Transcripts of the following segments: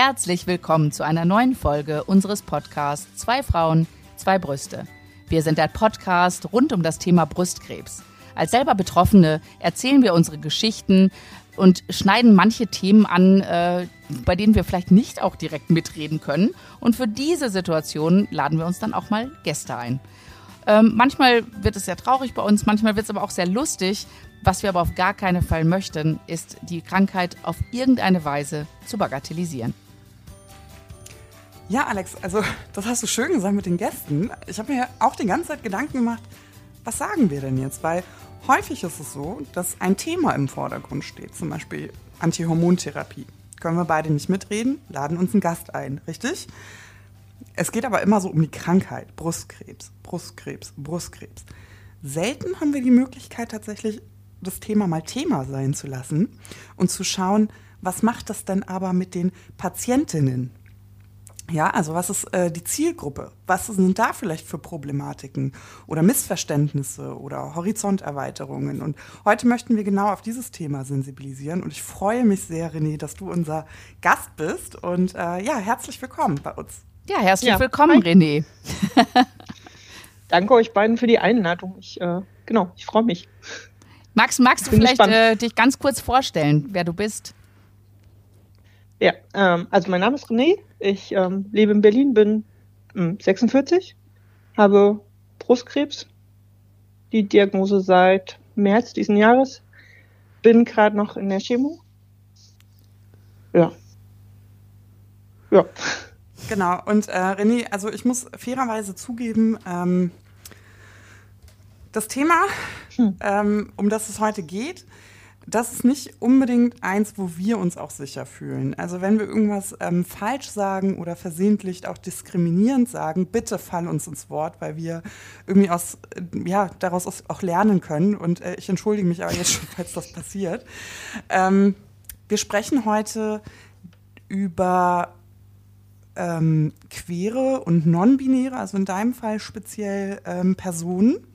Herzlich willkommen zu einer neuen Folge unseres Podcasts Zwei Frauen, zwei Brüste. Wir sind der Podcast rund um das Thema Brustkrebs. Als selber Betroffene erzählen wir unsere Geschichten und schneiden manche Themen an, äh, bei denen wir vielleicht nicht auch direkt mitreden können. Und für diese Situation laden wir uns dann auch mal Gäste ein. Ähm, manchmal wird es sehr traurig bei uns, manchmal wird es aber auch sehr lustig. Was wir aber auf gar keinen Fall möchten, ist die Krankheit auf irgendeine Weise zu bagatellisieren. Ja, Alex, also das hast du schön gesagt mit den Gästen. Ich habe mir auch die ganze Zeit Gedanken gemacht, was sagen wir denn jetzt? Weil häufig ist es so, dass ein Thema im Vordergrund steht, zum Beispiel Antihormontherapie. Können wir beide nicht mitreden, laden uns einen Gast ein, richtig? Es geht aber immer so um die Krankheit, Brustkrebs, Brustkrebs, Brustkrebs. Selten haben wir die Möglichkeit tatsächlich das Thema mal Thema sein zu lassen und zu schauen, was macht das denn aber mit den Patientinnen? Ja, also was ist äh, die Zielgruppe? Was sind da vielleicht für Problematiken oder Missverständnisse oder Horizonterweiterungen? Und heute möchten wir genau auf dieses Thema sensibilisieren. Und ich freue mich sehr, René, dass du unser Gast bist. Und äh, ja, herzlich willkommen bei uns. Ja, herzlich ja. willkommen, Hi. René. Danke euch beiden für die Einladung. Ich, äh, genau, ich freue mich. Max, magst du vielleicht äh, dich ganz kurz vorstellen, wer du bist? Ja, ähm, also mein Name ist René. Ich ähm, lebe in Berlin, bin ähm, 46, habe Brustkrebs, die Diagnose seit März diesen Jahres, bin gerade noch in der Chemo. Ja. Ja. Genau, und äh, René, also ich muss fairerweise zugeben, ähm, das Thema, hm. ähm, um das es heute geht, das ist nicht unbedingt eins, wo wir uns auch sicher fühlen. Also wenn wir irgendwas ähm, falsch sagen oder versehentlich auch diskriminierend sagen, bitte fall uns ins Wort, weil wir irgendwie aus, äh, ja, daraus auch lernen können. Und äh, ich entschuldige mich aber jetzt schon, falls das passiert. Ähm, wir sprechen heute über ähm, queere und non-binäre, also in deinem Fall speziell ähm, Personen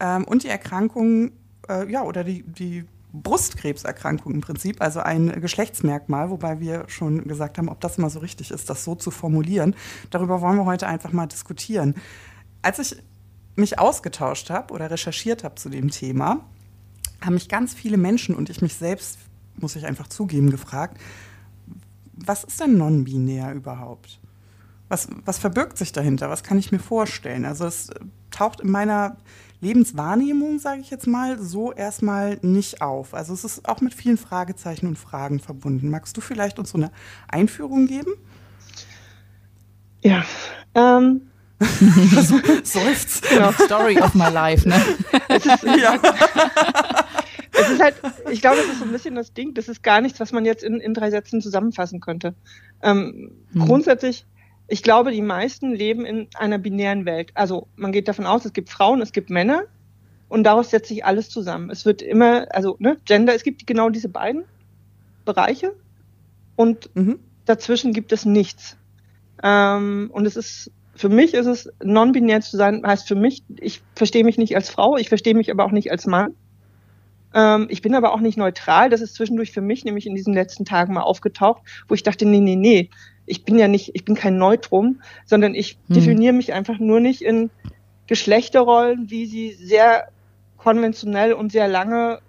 ähm, und die Erkrankung, äh, ja, oder die, die Brustkrebserkrankung im Prinzip, also ein Geschlechtsmerkmal, wobei wir schon gesagt haben, ob das mal so richtig ist, das so zu formulieren. Darüber wollen wir heute einfach mal diskutieren. Als ich mich ausgetauscht habe oder recherchiert habe zu dem Thema, haben mich ganz viele Menschen und ich mich selbst, muss ich einfach zugeben, gefragt, was ist denn non-binär überhaupt? Was, was verbirgt sich dahinter? Was kann ich mir vorstellen? Also es taucht in meiner Lebenswahrnehmung, sage ich jetzt mal, so erstmal nicht auf. Also es ist auch mit vielen Fragezeichen und Fragen verbunden. Magst du vielleicht uns so eine Einführung geben? Ja. Ähm. Seufzt. Genau. Story of my life, ne? Es ist, ja. es ist halt, ich glaube, es ist so ein bisschen das Ding, das ist gar nichts, was man jetzt in, in drei Sätzen zusammenfassen könnte. Ähm, hm. Grundsätzlich ich glaube, die meisten leben in einer binären Welt. Also man geht davon aus, es gibt Frauen, es gibt Männer und daraus setzt sich alles zusammen. Es wird immer, also ne, Gender, es gibt genau diese beiden Bereiche und mhm. dazwischen gibt es nichts. Ähm, und es ist, für mich ist es, non-binär zu sein, heißt für mich, ich verstehe mich nicht als Frau, ich verstehe mich aber auch nicht als Mann. Ähm, ich bin aber auch nicht neutral. Das ist zwischendurch für mich nämlich in diesen letzten Tagen mal aufgetaucht, wo ich dachte, nee, nee, nee, ich bin ja nicht, ich bin kein Neutrum, sondern ich hm. definiere mich einfach nur nicht in Geschlechterrollen, wie sie sehr konventionell und sehr lange,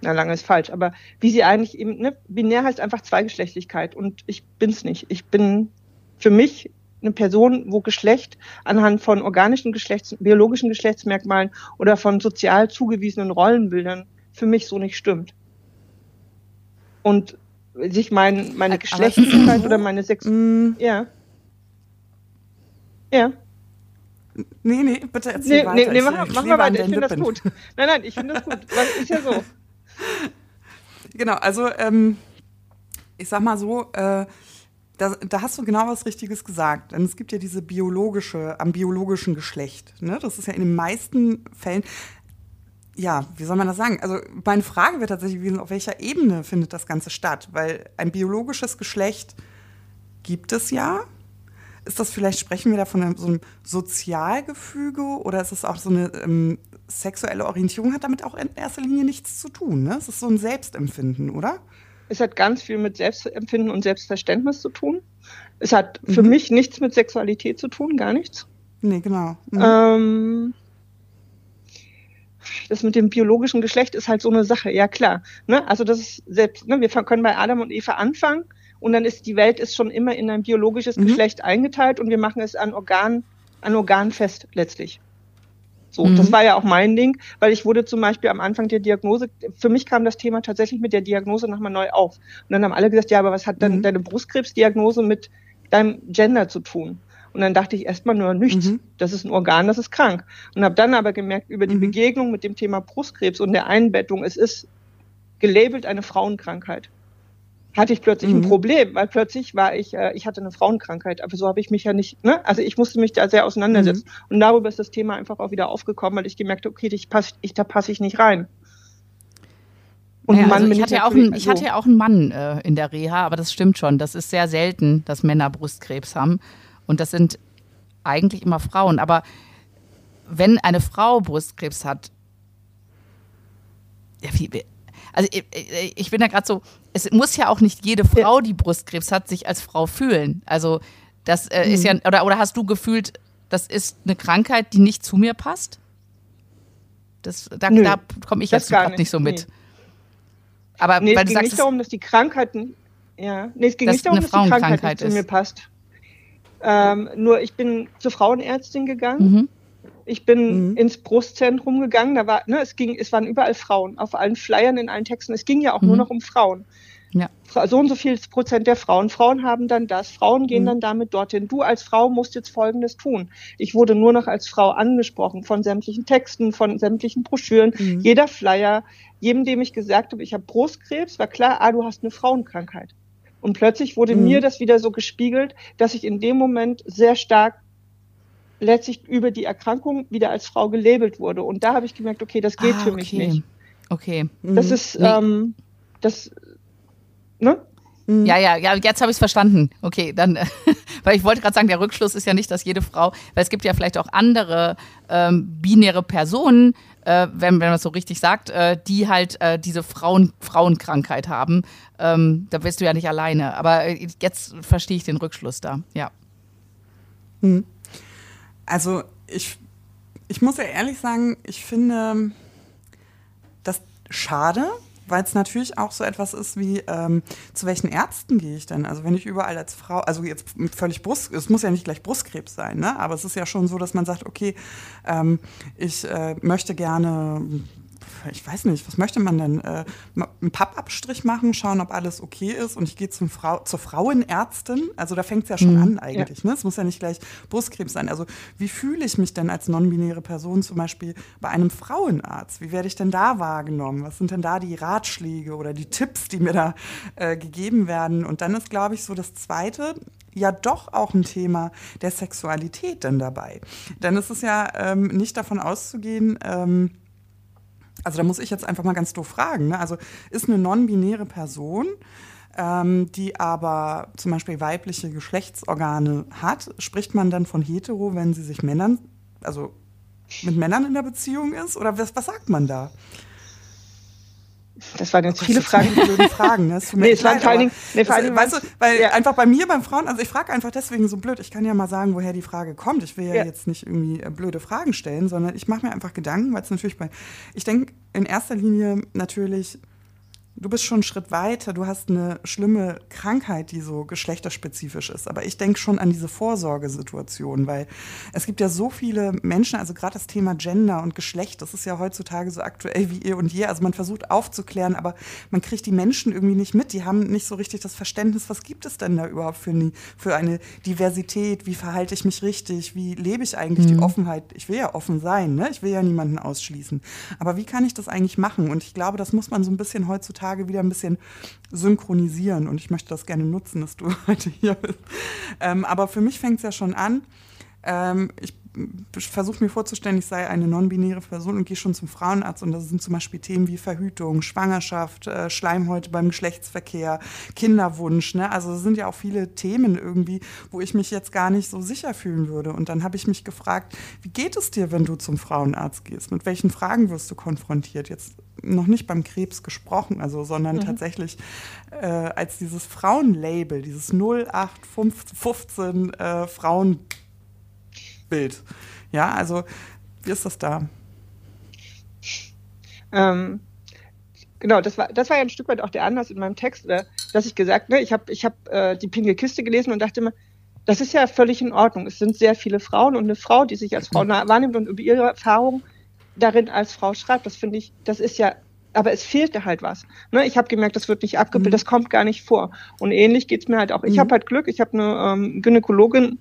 na lange ist falsch, aber wie sie eigentlich eben, ne, binär heißt einfach Zweigeschlechtlichkeit und ich bin's nicht. Ich bin für mich eine Person, wo Geschlecht anhand von organischen Geschlechts, biologischen Geschlechtsmerkmalen oder von sozial zugewiesenen Rollenbildern für mich so nicht stimmt. Und sich mein, meine Geschlechtlichkeit oder meine Sex. Mm. Ja. Ja. Nee, nee, bitte erzähl nee, weiter. Nee, nee, mach, mach mal weiter, ich finde das gut. Nein, nein, ich finde das gut. Das ist ja so. Genau, also ähm, ich sag mal so, äh, da, da, hast du genau was Richtiges gesagt. Denn es gibt ja diese biologische, am biologischen Geschlecht. Ne? Das ist ja in den meisten Fällen, ja, wie soll man das sagen? Also meine Frage wird tatsächlich gewesen, auf welcher Ebene findet das Ganze statt? Weil ein biologisches Geschlecht gibt es ja. Ist das vielleicht, sprechen wir da von so einem Sozialgefüge oder ist es auch so eine ähm, sexuelle Orientierung, hat damit auch in erster Linie nichts zu tun, ne? Es ist so ein Selbstempfinden, oder? Es hat ganz viel mit Selbstempfinden und Selbstverständnis zu tun. Es hat mhm. für mich nichts mit Sexualität zu tun, gar nichts. Nee, genau. Mhm. Ähm, das mit dem biologischen Geschlecht ist halt so eine Sache, ja klar. Ne? Also das ist selbst, ne? wir können bei Adam und Eva anfangen und dann ist die Welt ist schon immer in ein biologisches mhm. Geschlecht eingeteilt und wir machen es an Organ, an Organ fest letztlich. So, mhm. das war ja auch mein Ding, weil ich wurde zum Beispiel am Anfang der Diagnose, für mich kam das Thema tatsächlich mit der Diagnose nochmal neu auf. Und dann haben alle gesagt, ja, aber was hat dann mhm. deine Brustkrebsdiagnose mit deinem Gender zu tun? Und dann dachte ich erstmal nur nichts. Mhm. Das ist ein Organ, das ist krank. Und habe dann aber gemerkt, über die mhm. Begegnung mit dem Thema Brustkrebs und der Einbettung, es ist gelabelt eine Frauenkrankheit hatte ich plötzlich mhm. ein Problem, weil plötzlich war ich, äh, ich hatte eine Frauenkrankheit, aber so habe ich mich ja nicht, ne? Also ich musste mich da sehr auseinandersetzen. Mhm. Und darüber ist das Thema einfach auch wieder aufgekommen, weil ich gemerkt habe, okay, ich pass, ich, da passe ich nicht rein. Und naja, Mann also ich, hatte ja auch ein, ich hatte ja auch einen Mann äh, in der Reha, aber das stimmt schon. Das ist sehr selten, dass Männer Brustkrebs haben. Und das sind eigentlich immer Frauen. Aber wenn eine Frau Brustkrebs hat, ja, wie, also ich, ich bin da gerade so, es muss ja auch nicht jede Frau, die Brustkrebs hat, sich als Frau fühlen. Also das äh, mhm. ist ja, oder, oder hast du gefühlt, das ist eine Krankheit, die nicht zu mir passt? Das, da, da komme ich jetzt gerade nicht. nicht so mit. Nee. Aber nee, weil es ging sagst, nicht darum, dass die Krankheiten, ja, nee, es ging nicht darum, dass die Krankheit nicht zu mir passt. Ähm, nur ich bin zur Frauenärztin gegangen. Mhm ich bin mhm. ins Brustzentrum gegangen, da war, ne, es ging, es waren überall Frauen, auf allen Flyern, in allen Texten. Es ging ja auch mhm. nur noch um Frauen. Ja. So und so viel Prozent der Frauen. Frauen haben dann das. Frauen gehen mhm. dann damit dorthin. Du als Frau musst jetzt Folgendes tun. Ich wurde nur noch als Frau angesprochen von sämtlichen Texten, von sämtlichen Broschüren. Mhm. Jeder Flyer, jedem, dem ich gesagt habe, ich habe Brustkrebs, war klar, ah, du hast eine Frauenkrankheit. Und plötzlich wurde mhm. mir das wieder so gespiegelt, dass ich in dem Moment sehr stark letztlich über die Erkrankung wieder als Frau gelabelt wurde. Und da habe ich gemerkt, okay, das geht ah, für mich nicht. Okay. Das mhm. ist, nee. ähm, das, ne? Mhm. Ja, ja, ja, jetzt habe ich es verstanden. Okay, dann, weil ich wollte gerade sagen, der Rückschluss ist ja nicht, dass jede Frau, weil es gibt ja vielleicht auch andere ähm, binäre Personen, äh, wenn, wenn man es so richtig sagt, äh, die halt äh, diese Frauen, Frauenkrankheit haben. Ähm, da bist du ja nicht alleine. Aber äh, jetzt verstehe ich den Rückschluss da, ja. Mhm. Also ich, ich muss ja ehrlich sagen, ich finde das schade, weil es natürlich auch so etwas ist wie, ähm, zu welchen Ärzten gehe ich denn? Also wenn ich überall als Frau, also jetzt völlig Brust, es muss ja nicht gleich Brustkrebs sein, ne? aber es ist ja schon so, dass man sagt, okay, ähm, ich äh, möchte gerne ich weiß nicht, was möchte man denn? Äh, einen Pappabstrich machen, schauen, ob alles okay ist und ich gehe zum Frau, zur Frauenärztin. Also da fängt es ja schon mhm. an eigentlich. Ja. Ne? Es muss ja nicht gleich Brustkrebs sein. Also wie fühle ich mich denn als non-binäre Person zum Beispiel bei einem Frauenarzt? Wie werde ich denn da wahrgenommen? Was sind denn da die Ratschläge oder die Tipps, die mir da äh, gegeben werden? Und dann ist, glaube ich, so das Zweite, ja doch auch ein Thema der Sexualität denn dabei. Denn es ist ja ähm, nicht davon auszugehen, ähm, also da muss ich jetzt einfach mal ganz doof fragen. Ne? Also ist eine non-binäre Person, ähm, die aber zum Beispiel weibliche Geschlechtsorgane hat, spricht man dann von hetero, wenn sie sich Männern, also mit Männern in der Beziehung ist? Oder was, was sagt man da? Das waren jetzt oh, viele Fragen. Blöde Fragen. Ne? nee, es waren vor allen Dingen, nee, vor allen Dingen weißt du, weil ja. einfach bei mir, beim Frauen, also ich frage einfach deswegen so blöd. Ich kann ja mal sagen, woher die Frage kommt. Ich will ja, ja. jetzt nicht irgendwie äh, blöde Fragen stellen, sondern ich mache mir einfach Gedanken, weil es natürlich bei, ich denke in erster Linie natürlich du bist schon einen Schritt weiter, du hast eine schlimme Krankheit, die so geschlechterspezifisch ist. Aber ich denke schon an diese Vorsorgesituation, weil es gibt ja so viele Menschen, also gerade das Thema Gender und Geschlecht, das ist ja heutzutage so aktuell wie ihr und je. Also man versucht aufzuklären, aber man kriegt die Menschen irgendwie nicht mit. Die haben nicht so richtig das Verständnis, was gibt es denn da überhaupt für eine, für eine Diversität? Wie verhalte ich mich richtig? Wie lebe ich eigentlich mhm. die Offenheit? Ich will ja offen sein, ne? Ich will ja niemanden ausschließen. Aber wie kann ich das eigentlich machen? Und ich glaube, das muss man so ein bisschen heutzutage Tage wieder ein bisschen synchronisieren und ich möchte das gerne nutzen, dass du heute hier bist. Ähm, aber für mich fängt es ja schon an. Ähm, ich versuche mir vorzustellen, ich sei eine non-binäre Person und gehe schon zum Frauenarzt und das sind zum Beispiel Themen wie Verhütung, Schwangerschaft, äh, Schleimhäute beim Geschlechtsverkehr, Kinderwunsch. Ne? Also es sind ja auch viele Themen irgendwie, wo ich mich jetzt gar nicht so sicher fühlen würde. Und dann habe ich mich gefragt, wie geht es dir, wenn du zum Frauenarzt gehst? Mit welchen Fragen wirst du konfrontiert? Jetzt noch nicht beim Krebs gesprochen, also, sondern mhm. tatsächlich äh, als dieses Frauenlabel, dieses 0815 äh, Frauenbild. Ja, also wie ist das da? Ähm, genau, das war, das war ja ein Stück weit auch der Anlass in meinem Text, oder, dass ich gesagt, ne, ich habe ich hab, äh, die Pinke Kiste gelesen und dachte immer, das ist ja völlig in Ordnung. Es sind sehr viele Frauen und eine Frau, die sich als Frau wahrnimmt und über ihre Erfahrung darin als Frau schreibt. Das finde ich, das ist ja, aber es fehlte halt was. Ne, ich habe gemerkt, das wird nicht abgebildet, mhm. das kommt gar nicht vor. Und ähnlich geht's mir halt auch. Ich mhm. habe halt Glück, ich habe eine ähm, Gynäkologin,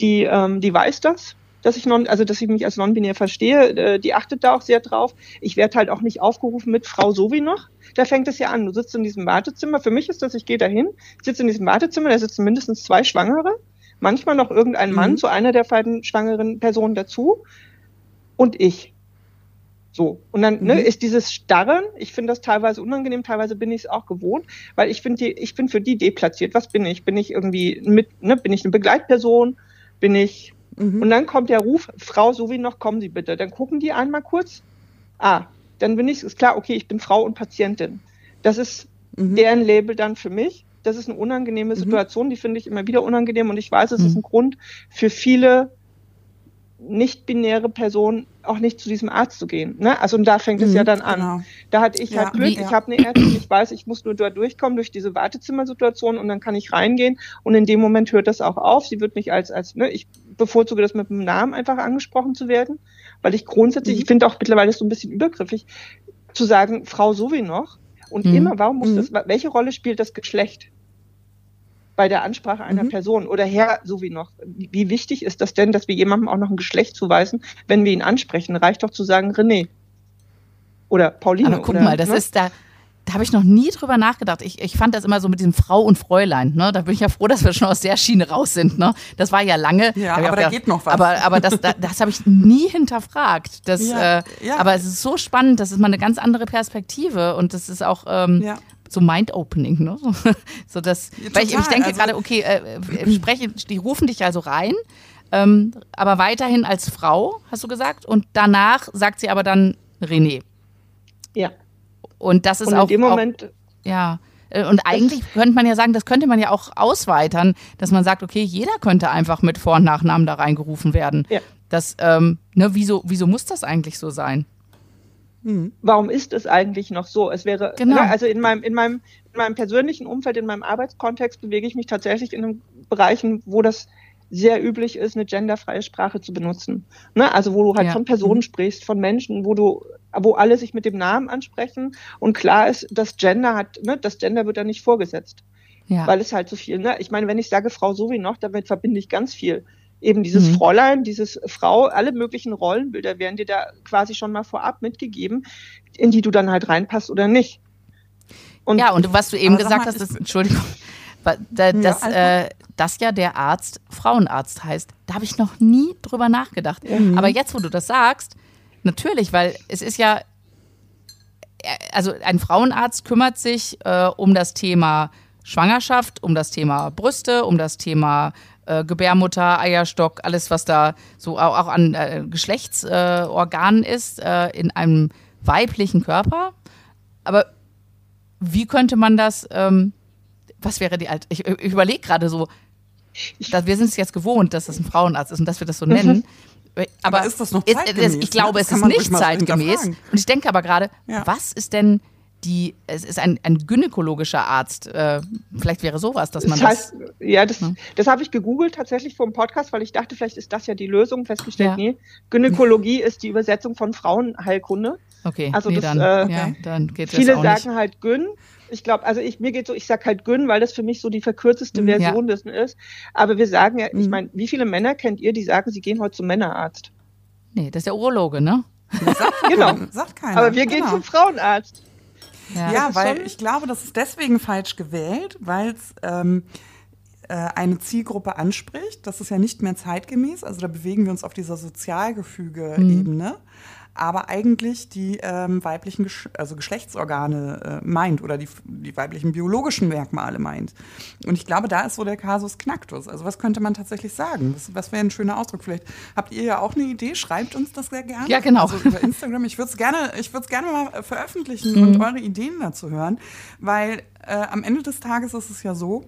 die, ähm, die weiß das dass ich non, also dass ich mich als non-binär verstehe, äh, die achtet da auch sehr drauf. Ich werde halt auch nicht aufgerufen mit Frau so wie noch. Da fängt es ja an. Du sitzt in diesem Wartezimmer. Für mich ist das, ich gehe dahin, sitze in diesem Wartezimmer, da sitzen mindestens zwei Schwangere, manchmal noch irgendein Mann mhm. zu einer der beiden schwangeren Personen dazu und ich. So. Und dann ne, mhm. ist dieses Starren, ich finde das teilweise unangenehm, teilweise bin ich es auch gewohnt, weil ich finde, ich bin für die deplatziert. Was bin ich? Bin ich irgendwie mit, ne, bin ich eine Begleitperson? Bin ich. Mhm. Und dann kommt der Ruf, Frau, so wie noch, kommen Sie bitte. Dann gucken die einmal kurz. Ah, dann bin ich, ist klar, okay, ich bin Frau und Patientin. Das ist mhm. deren Label dann für mich. Das ist eine unangenehme mhm. Situation, die finde ich immer wieder unangenehm und ich weiß, es ist mhm. ein Grund für viele nicht-binäre Person auch nicht zu diesem Arzt zu gehen. Ne? Also und da fängt es ja mhm, dann an. Genau. Da hatte ich ja, halt Glück, wie, ja. ich habe eine Ärztin, ich weiß, ich muss nur da durchkommen durch diese Wartezimmersituation und dann kann ich reingehen und in dem Moment hört das auch auf. Sie wird mich als, als ne, ich bevorzuge das mit dem Namen einfach angesprochen zu werden, weil ich grundsätzlich, mhm. ich finde auch mittlerweile so ein bisschen übergriffig, zu sagen, Frau so wie noch und mhm. immer, warum muss mhm. das, welche Rolle spielt das Geschlecht? Bei der Ansprache einer mhm. Person oder Herr, so wie noch. Wie wichtig ist das denn, dass wir jemandem auch noch ein Geschlecht zuweisen, wenn wir ihn ansprechen? Reicht doch zu sagen René oder Pauline. Aber guck oder, mal, das ne? ist da, da habe ich noch nie drüber nachgedacht. Ich, ich fand das immer so mit diesem Frau und Fräulein. Ne? Da bin ich ja froh, dass wir schon aus der Schiene raus sind. Ne? Das war ja lange. Ja, aber da gedacht, geht noch was. Aber, aber das, das, das habe ich nie hinterfragt. Das, ja, äh, ja. Aber es ist so spannend, das ist mal eine ganz andere Perspektive und das ist auch ähm, ja so mind-opening, ne? so das, ja, weil ich, ich denke also, gerade, okay, äh, äh, spreche, die rufen dich also rein, ähm, aber weiterhin als Frau, hast du gesagt, und danach sagt sie aber dann René. Ja. Und das ist und in auch. In dem Moment. Auch, ja. Äh, und eigentlich könnte man ja sagen, das könnte man ja auch ausweitern, dass man sagt, okay, jeder könnte einfach mit Vor- und Nachnamen da reingerufen werden. Ja. Das, ähm, ne, wieso, wieso muss das eigentlich so sein? Mhm. Warum ist es eigentlich noch so? Es wäre, genau. Ne, also in meinem, in meinem, in meinem persönlichen Umfeld, in meinem Arbeitskontext bewege ich mich tatsächlich in Bereichen, wo das sehr üblich ist, eine genderfreie Sprache zu benutzen. Ne? Also wo du halt ja. von Personen mhm. sprichst, von Menschen, wo du, wo alle sich mit dem Namen ansprechen und klar ist, das Gender hat, ne, das Gender wird da nicht vorgesetzt. Ja. Weil es halt so viel, ne? Ich meine, wenn ich sage Frau so wie noch, damit verbinde ich ganz viel eben dieses mhm. Fräulein, dieses Frau, alle möglichen Rollenbilder werden dir da quasi schon mal vorab mitgegeben, in die du dann halt reinpasst oder nicht. Und ja, und was du eben gesagt mal, hast, ist, Entschuldigung, dass, ja, also, äh, das ja der Arzt Frauenarzt heißt. Da habe ich noch nie drüber nachgedacht. Mhm. Aber jetzt, wo du das sagst, natürlich, weil es ist ja, äh, also ein Frauenarzt kümmert sich äh, um das Thema Schwangerschaft, um das Thema Brüste, um das Thema äh, Gebärmutter, Eierstock, alles, was da so auch, auch an äh, Geschlechtsorganen äh, ist, äh, in einem weiblichen Körper. Aber wie könnte man das, ähm, was wäre die Alt ich, ich überlege gerade so, dass wir sind es jetzt gewohnt, dass das ein Frauenarzt ist und dass wir das so nennen. Mhm. Aber, aber, ist das noch zeitgemäß? ich glaube, es ist nicht zeitgemäß. Und ich denke aber gerade, ja. was ist denn die, es ist ein, ein gynäkologischer Arzt. Äh, vielleicht wäre sowas, dass man das. Heißt, das ja, das, ne? das habe ich gegoogelt tatsächlich vor dem Podcast, weil ich dachte, vielleicht ist das ja die Lösung. Festgestellt, ja. nee. Gynäkologie ist die Übersetzung von Frauenheilkunde. Okay, also nee, das, dann, äh, ja, dann geht Viele das auch sagen nicht. halt Gyn. Ich glaube, also ich, mir geht so, ich sag halt Gyn, weil das für mich so die verkürzeste mhm. Version ja. dessen ist. Aber wir sagen ja, ich mhm. meine, wie viele Männer kennt ihr, die sagen, sie gehen heute zum Männerarzt? Nee, das ist der Urologe, ne? Sagt, genau. Sagt keiner. Aber wir gehen genau. zum Frauenarzt. Ja, ja weil ich glaube, das ist deswegen falsch gewählt, weil es ähm, äh, eine Zielgruppe anspricht. Das ist ja nicht mehr zeitgemäß. Also da bewegen wir uns auf dieser Sozialgefüge-Ebene. Mhm aber eigentlich die ähm, weiblichen Gesch also Geschlechtsorgane äh, meint oder die, die weiblichen biologischen Merkmale meint. Und ich glaube, da ist so der Kasus Knacktus. Also was könnte man tatsächlich sagen? Was, was wäre ein schöner Ausdruck? Vielleicht habt ihr ja auch eine Idee, schreibt uns das sehr gerne. Ja, genau. Also über Instagram. Ich würde es gerne, gerne mal veröffentlichen mhm. und eure Ideen dazu hören, weil äh, am Ende des Tages ist es ja so,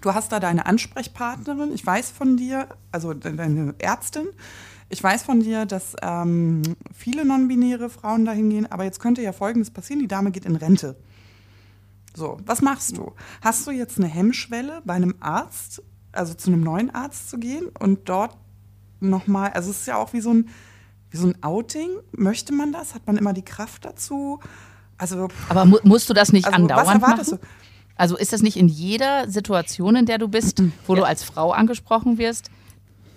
Du hast da deine Ansprechpartnerin, ich weiß von dir, also deine Ärztin, ich weiß von dir, dass ähm, viele non-binäre Frauen dahin gehen, aber jetzt könnte ja Folgendes passieren: Die Dame geht in Rente. So, was machst du? Hast du jetzt eine Hemmschwelle bei einem Arzt, also zu einem neuen Arzt zu gehen und dort nochmal, also es ist ja auch wie so ein, wie so ein Outing. Möchte man das? Hat man immer die Kraft dazu? Also, aber mu musst du das nicht also, andauernd was erwartest machen? Du? Also ist das nicht in jeder Situation, in der du bist, wo ja. du als Frau angesprochen wirst,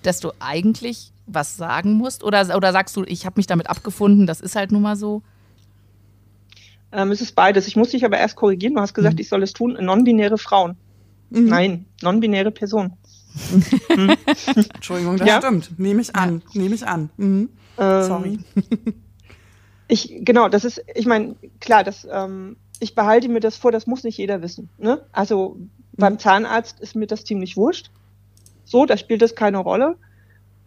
dass du eigentlich was sagen musst? Oder, oder sagst du, ich habe mich damit abgefunden, das ist halt nun mal so? Ähm, es ist beides. Ich muss dich aber erst korrigieren. Du hast gesagt, mhm. ich soll es tun. Non-binäre Frauen. Mhm. Nein, non-binäre Personen. mhm. Entschuldigung, das ja? stimmt. Nehme ich an. Ja. Nehme ich an. Mhm. Ähm, Sorry. ich, genau, das ist, ich meine, klar, das, ähm, ich behalte mir das vor, das muss nicht jeder wissen. Ne? Also beim mhm. Zahnarzt ist mir das ziemlich wurscht. So, da spielt das keine Rolle.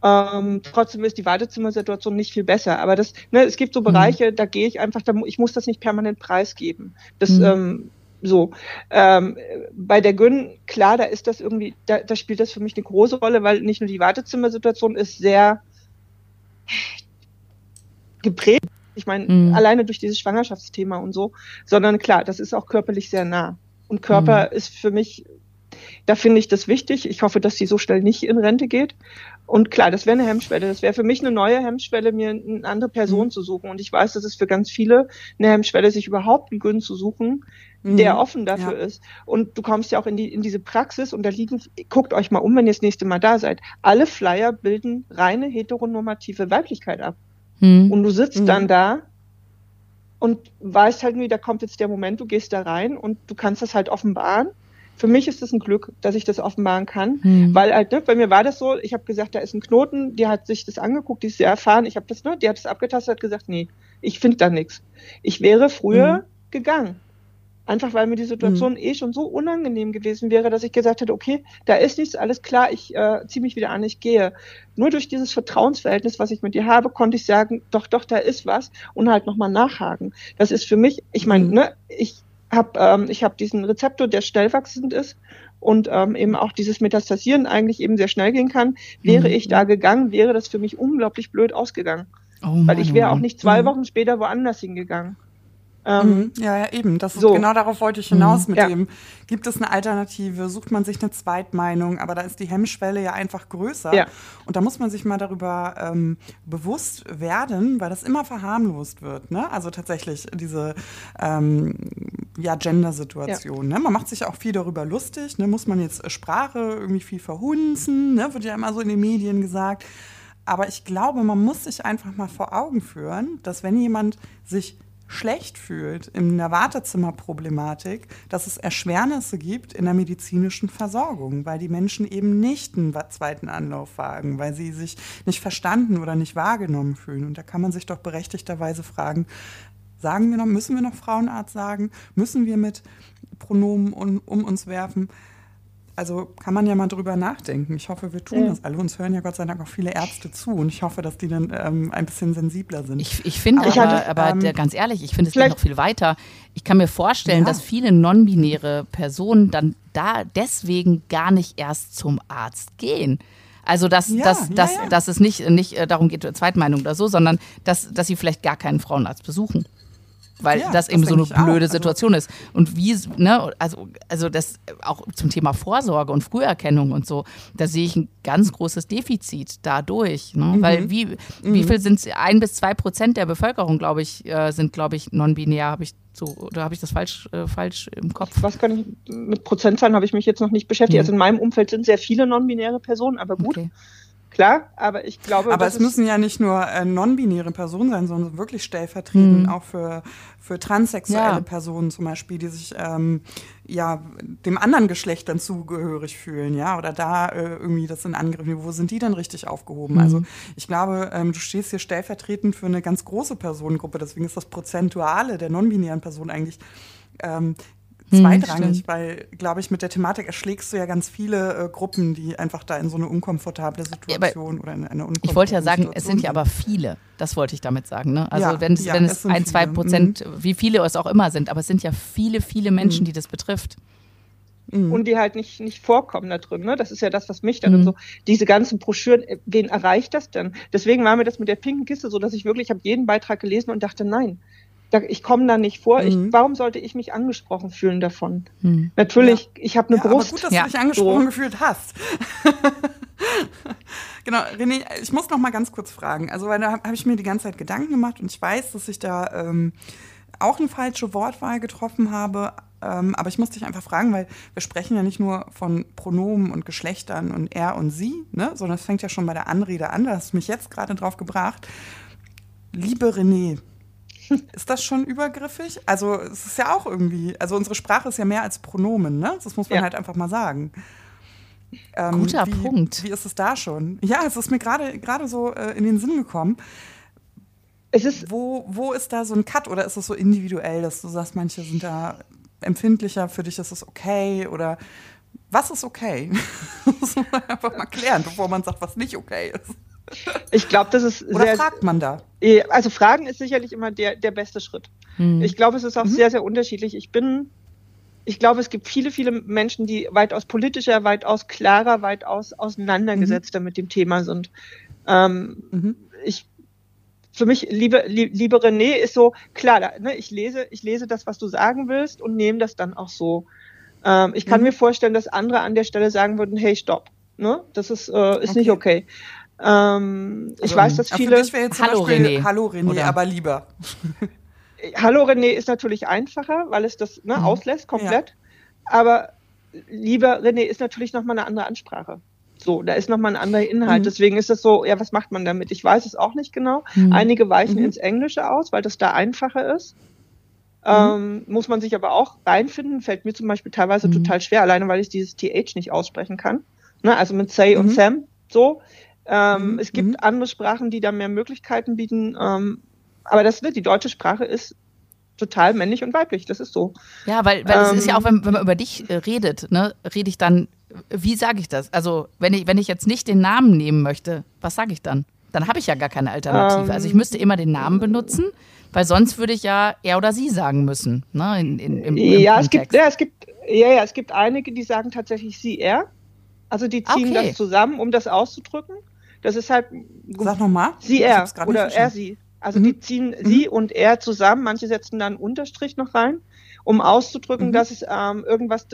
Ähm, trotzdem ist die Wartezimmersituation nicht viel besser. Aber das, ne, es gibt so. Bereiche, mhm. da gehe ich einfach, da, ich muss das nicht permanent preisgeben. Das, mhm. ähm, so. Ähm, bei der Gyn, klar, da ist das irgendwie, da, da spielt das für mich eine große Rolle, weil nicht nur die Wartezimmersituation ist sehr geprägt. Ich meine, mhm. alleine durch dieses Schwangerschaftsthema und so, sondern klar, das ist auch körperlich sehr nah. Und Körper mhm. ist für mich da finde ich das wichtig. Ich hoffe, dass sie so schnell nicht in Rente geht. Und klar, das wäre eine Hemmschwelle. Das wäre für mich eine neue Hemmschwelle, mir eine andere Person mhm. zu suchen. Und ich weiß, das ist für ganz viele eine Hemmschwelle, sich überhaupt einen Gün zu suchen, mhm. der offen dafür ja. ist. Und du kommst ja auch in, die, in diese Praxis und da liegen, guckt euch mal um, wenn ihr das nächste Mal da seid. Alle Flyer bilden reine heteronormative Weiblichkeit ab. Mhm. Und du sitzt dann mhm. da und weißt halt nur, da kommt jetzt der Moment, du gehst da rein und du kannst das halt offenbaren für mich ist es ein Glück, dass ich das offenbaren kann, mhm. weil halt, ne, bei mir war das so, ich habe gesagt, da ist ein Knoten, die hat sich das angeguckt, die ist sehr erfahren, ich habe das, ne, die hat das abgetastet, hat gesagt, nee, ich finde da nichts. Ich wäre früher mhm. gegangen. Einfach weil mir die Situation mhm. eh schon so unangenehm gewesen wäre, dass ich gesagt hätte, okay, da ist nichts, alles klar, ich äh, ziehe mich wieder an, ich gehe. Nur durch dieses Vertrauensverhältnis, was ich mit dir habe, konnte ich sagen, doch, doch, da ist was und halt nochmal nachhaken. Das ist für mich, ich meine, mhm. ne, ich hab, ähm, ich habe diesen Rezeptor, der schnell wachsend ist und ähm, eben auch dieses Metastasieren eigentlich eben sehr schnell gehen kann. Wäre mhm. ich da gegangen, wäre das für mich unglaublich blöd ausgegangen. Oh Weil ich wäre auch nicht zwei mhm. Wochen später woanders hingegangen. Ähm, mhm. ja, ja, eben. Das so. genau darauf wollte ich hinaus mhm. mit ja. dem. Gibt es eine Alternative? Sucht man sich eine Zweitmeinung? Aber da ist die Hemmschwelle ja einfach größer. Ja. Und da muss man sich mal darüber ähm, bewusst werden, weil das immer verharmlost wird. Ne? Also tatsächlich diese ähm, ja, Gender-Situation. Ja. Ne? Man macht sich auch viel darüber lustig. Ne? Muss man jetzt Sprache irgendwie viel verhunzen? Ne? Wird ja immer so in den Medien gesagt. Aber ich glaube, man muss sich einfach mal vor Augen führen, dass wenn jemand sich schlecht fühlt in der Wartezimmerproblematik, dass es Erschwernisse gibt in der medizinischen Versorgung, weil die Menschen eben nicht einen zweiten Anlauf wagen, weil sie sich nicht verstanden oder nicht wahrgenommen fühlen. Und da kann man sich doch berechtigterweise fragen, sagen wir noch, müssen wir noch Frauenarzt sagen? Müssen wir mit Pronomen um, um uns werfen? Also kann man ja mal drüber nachdenken. Ich hoffe, wir tun ja. das alle. Uns hören ja Gott sei Dank auch viele Ärzte zu und ich hoffe, dass die dann ähm, ein bisschen sensibler sind. Ich, ich finde aber, aber, aber ähm, ganz ehrlich, ich finde es noch viel weiter. Ich kann mir vorstellen, ja. dass viele non-binäre Personen dann da deswegen gar nicht erst zum Arzt gehen. Also dass, ja, dass, ja, dass, dass es nicht, nicht äh, darum geht, Zweitmeinung oder so, sondern dass, dass sie vielleicht gar keinen Frauenarzt besuchen weil ja, das eben das so eine blöde auch. Also Situation ist. Und wie, ne, also, also das auch zum Thema Vorsorge und Früherkennung und so, da sehe ich ein ganz großes Defizit dadurch. Ne? Mhm. Weil wie, mhm. wie viel sind es? Ein bis zwei Prozent der Bevölkerung, glaube ich, äh, sind, glaube ich, non-binär, habe ich so, oder habe ich das falsch, äh, falsch im Kopf? Was kann ich, mit Prozentzahlen habe ich mich jetzt noch nicht beschäftigt. Mhm. Also in meinem Umfeld sind sehr viele non-binäre Personen, aber gut. Okay. Klar, aber ich glaube. Aber es müssen ja nicht nur äh, non-binäre Personen sein, sondern wirklich stellvertretend mhm. auch für, für transsexuelle ja. Personen zum Beispiel, die sich ähm, ja dem anderen Geschlecht dann zugehörig fühlen, ja, oder da äh, irgendwie das in Angriff nehmen. Wo sind die dann richtig aufgehoben? Mhm. Also ich glaube, ähm, du stehst hier stellvertretend für eine ganz große Personengruppe, deswegen ist das Prozentuale der non-binären Personen eigentlich ähm, hm, zweitrangig, hm, weil, glaube ich, mit der Thematik erschlägst du ja ganz viele äh, Gruppen, die einfach da in so eine unkomfortable Situation ja, oder in eine unkomfortable Ich wollte ja sagen, Situation es sind ja aber viele. Das wollte ich damit sagen. Ne? Also ja, wenn es, ja, wenn es, es ein, zwei Prozent, mhm. wie viele es auch immer sind, aber es sind ja viele, viele Menschen, mhm. die das betrifft. Mhm. Und die halt nicht, nicht vorkommen da drin. Ne? Das ist ja das, was mich dann mhm. so, diese ganzen Broschüren, äh, wen erreicht das denn? Deswegen war mir das mit der pinken Kiste so, dass ich wirklich, ich habe jeden Beitrag gelesen und dachte, nein, da, ich komme da nicht vor. Mhm. Ich, warum sollte ich mich angesprochen fühlen davon? Mhm. Natürlich, ja. ich habe eine ja, Brust. Aber gut, dass ja. du dich angesprochen so. gefühlt hast. genau, René, ich muss noch mal ganz kurz fragen. Also, weil da habe ich mir die ganze Zeit Gedanken gemacht und ich weiß, dass ich da ähm, auch eine falsche Wortwahl getroffen habe. Ähm, aber ich muss dich einfach fragen, weil wir sprechen ja nicht nur von Pronomen und Geschlechtern und er und sie, ne, sondern es fängt ja schon bei der Anrede an. Da hast du mich jetzt gerade drauf gebracht. Liebe René, ist das schon übergriffig? Also es ist ja auch irgendwie, also unsere Sprache ist ja mehr als Pronomen, ne? Das muss man ja. halt einfach mal sagen. Ähm, Guter wie, Punkt. Wie ist es da schon? Ja, es ist mir gerade gerade so äh, in den Sinn gekommen. Es ist wo, wo ist da so ein Cut oder ist es so individuell, dass du sagst, manche sind da empfindlicher, für dich ist es okay oder was ist okay? das muss man einfach mal klären, bevor man sagt, was nicht okay ist. Ich glaube, das ist Oder sehr, fragt man da? Also fragen ist sicherlich immer der, der beste Schritt. Hm. Ich glaube, es ist auch mhm. sehr, sehr unterschiedlich. Ich bin, ich glaube, es gibt viele, viele Menschen, die weitaus politischer, weitaus klarer, weitaus auseinandergesetzter mhm. mit dem Thema sind. Ähm, mhm. Ich für mich, liebe, liebe René, ist so, klar, ne, ich lese, ich lese das, was du sagen willst und nehme das dann auch so. Ähm, ich kann mhm. mir vorstellen, dass andere an der Stelle sagen würden, hey, stopp. Ne? Das ist, äh, ist okay. nicht okay. Ähm, ich also, weiß, dass viele. Für jetzt Hallo Beispiel, René. Hallo René, Oder? aber lieber. Hallo René ist natürlich einfacher, weil es das ne, mhm. auslässt komplett. Ja. Aber lieber René ist natürlich nochmal eine andere Ansprache. So, da ist nochmal ein anderer Inhalt. Mhm. Deswegen ist es so, ja, was macht man damit? Ich weiß es auch nicht genau. Mhm. Einige weichen mhm. ins Englische aus, weil das da einfacher ist. Mhm. Ähm, muss man sich aber auch reinfinden. Fällt mir zum Beispiel teilweise mhm. total schwer, alleine weil ich dieses TH nicht aussprechen kann. Ne, also mit Say und Sam. So. Ähm, mhm. Es gibt mhm. andere Sprachen, die da mehr Möglichkeiten bieten. Ähm, aber das, die deutsche Sprache ist total männlich und weiblich. Das ist so. Ja, weil, weil ähm, es ist ja auch, wenn, wenn man über dich äh, redet, ne, rede ich dann, wie sage ich das? Also, wenn ich, wenn ich jetzt nicht den Namen nehmen möchte, was sage ich dann? Dann habe ich ja gar keine Alternative. also ich müsste immer den Namen benutzen, weil sonst würde ich ja er oder sie sagen müssen. Ne, in, in, im, im ja, es gibt, ja, es gibt, ja, ja, es gibt einige, die sagen tatsächlich sie, er. Also die ziehen okay. das zusammen, um das auszudrücken. Das ist halt. Sag nochmal. Sie, er. Oder er, sie. Also mhm. die ziehen mhm. sie und er zusammen. Manche setzen da einen Unterstrich noch rein, um auszudrücken, mhm. dass es ähm, irgendwas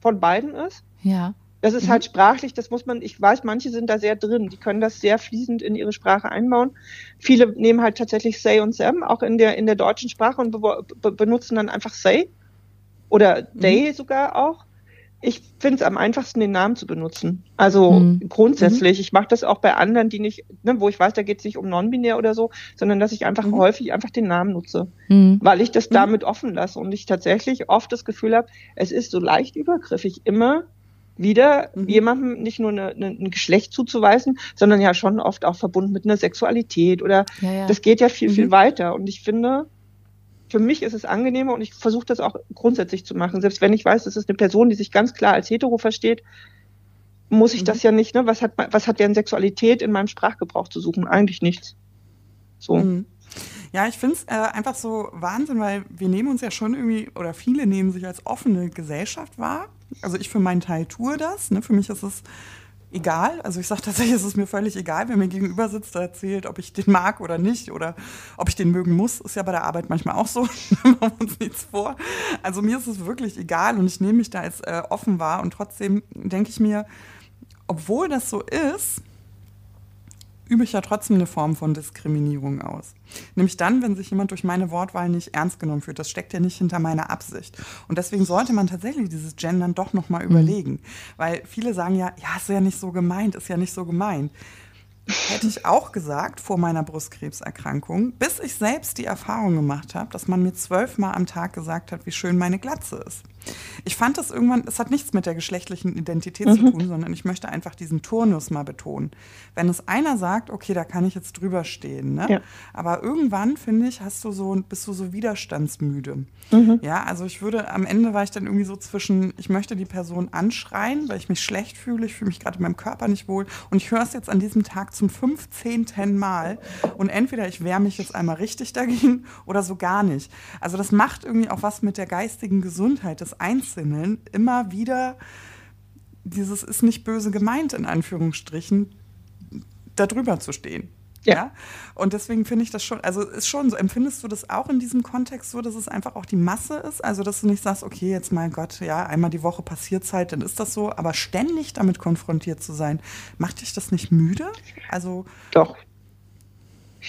von beiden ist. Ja. Das ist mhm. halt sprachlich, das muss man, ich weiß, manche sind da sehr drin, die können das sehr fließend in ihre Sprache einbauen. Viele nehmen halt tatsächlich say und sam, auch in der, in der deutschen Sprache und be benutzen dann einfach say oder they mhm. sogar auch. Ich finde es am einfachsten, den Namen zu benutzen. Also mhm. grundsätzlich. Mhm. Ich mache das auch bei anderen, die nicht, ne, wo ich weiß, da geht es nicht um non-binär oder so, sondern dass ich einfach mhm. häufig einfach den Namen nutze, mhm. weil ich das mhm. damit offen lasse und ich tatsächlich oft das Gefühl habe, es ist so leicht übergriffig, immer wieder mhm. jemandem nicht nur eine, eine, ein Geschlecht zuzuweisen, sondern ja schon oft auch verbunden mit einer Sexualität oder ja, ja. das geht ja viel, viel weiter. Und ich finde, für mich ist es angenehmer und ich versuche das auch grundsätzlich zu machen. Selbst wenn ich weiß, das ist eine Person, die sich ganz klar als hetero versteht, muss ich mhm. das ja nicht, ne? Was hat, was hat deren Sexualität in meinem Sprachgebrauch zu suchen? Eigentlich nichts. So. Mhm. Ja, ich finde es äh, einfach so Wahnsinn, weil wir nehmen uns ja schon irgendwie, oder viele nehmen sich als offene Gesellschaft wahr. Also ich für meinen Teil tue das. Ne? Für mich ist es egal. Also ich sage tatsächlich, es ist mir völlig egal, wer mir gegenüber sitzt, erzählt, ob ich den mag oder nicht oder ob ich den mögen muss. Ist ja bei der Arbeit manchmal auch so. machen wir uns nichts vor. Also mir ist es wirklich egal und ich nehme mich da als äh, offen wahr und trotzdem denke ich mir, obwohl das so ist, übe ich ja trotzdem eine Form von Diskriminierung aus. Nämlich dann, wenn sich jemand durch meine Wortwahl nicht ernst genommen fühlt. Das steckt ja nicht hinter meiner Absicht. Und deswegen sollte man tatsächlich dieses Gendern doch nochmal mhm. überlegen. Weil viele sagen ja, ja, ist ja nicht so gemeint, ist ja nicht so gemeint hätte ich auch gesagt vor meiner Brustkrebserkrankung, bis ich selbst die Erfahrung gemacht habe, dass man mir zwölfmal am Tag gesagt hat, wie schön meine Glatze ist. Ich fand das irgendwann, es hat nichts mit der geschlechtlichen Identität mhm. zu tun, sondern ich möchte einfach diesen Turnus mal betonen. Wenn es einer sagt, okay, da kann ich jetzt drüber stehen, ne? Ja. aber irgendwann, finde ich, hast du so, bist du so widerstandsmüde. Mhm. Ja, also ich würde, am Ende war ich dann irgendwie so zwischen, ich möchte die Person anschreien, weil ich mich schlecht fühle, ich fühle mich gerade in meinem Körper nicht wohl und ich höre es jetzt an diesem Tag zum 15. Mal. Und entweder ich wehre mich jetzt einmal richtig dagegen oder so gar nicht. Also das macht irgendwie auch was mit der geistigen Gesundheit des Einzelnen. Immer wieder dieses ist nicht böse gemeint, in Anführungsstrichen, darüber zu stehen. Ja. ja. Und deswegen finde ich das schon, also ist schon so, empfindest du das auch in diesem Kontext so, dass es einfach auch die Masse ist? Also, dass du nicht sagst, okay, jetzt mein Gott, ja, einmal die Woche passiert halt, dann ist das so, aber ständig damit konfrontiert zu sein, macht dich das nicht müde? Also. Doch.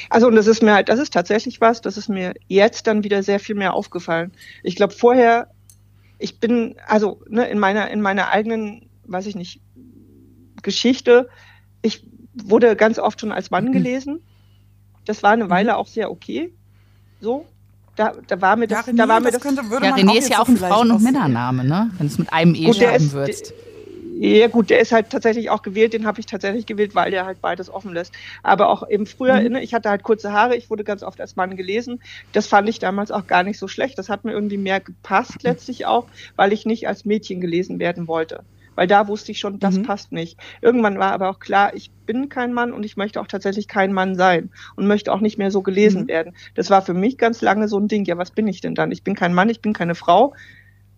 Also, und das ist mir halt, das ist tatsächlich was, das ist mir jetzt dann wieder sehr viel mehr aufgefallen. Ich glaube, vorher, ich bin, also, ne, in meiner, in meiner eigenen, weiß ich nicht, Geschichte, ich wurde ganz oft schon als Mann mhm. gelesen. Das war eine Weile mhm. auch sehr okay. So. Da, da war mir das, ja, René, da war mir das, könnte, ja, René ist ja auch ein Frauen- und Männername, ne? Wenn es mit einem E schreiben würdest. Ja gut, der ist halt tatsächlich auch gewählt, den habe ich tatsächlich gewählt, weil der halt beides offen lässt. Aber auch eben früher, mhm. Ne, ich hatte halt kurze Haare, ich wurde ganz oft als Mann gelesen. Das fand ich damals auch gar nicht so schlecht. Das hat mir irgendwie mehr gepasst letztlich auch, weil ich nicht als Mädchen gelesen werden wollte weil da wusste ich schon, das mhm. passt nicht. Irgendwann war aber auch klar, ich bin kein Mann und ich möchte auch tatsächlich kein Mann sein und möchte auch nicht mehr so gelesen mhm. werden. Das war für mich ganz lange so ein Ding. Ja, was bin ich denn dann? Ich bin kein Mann, ich bin keine Frau.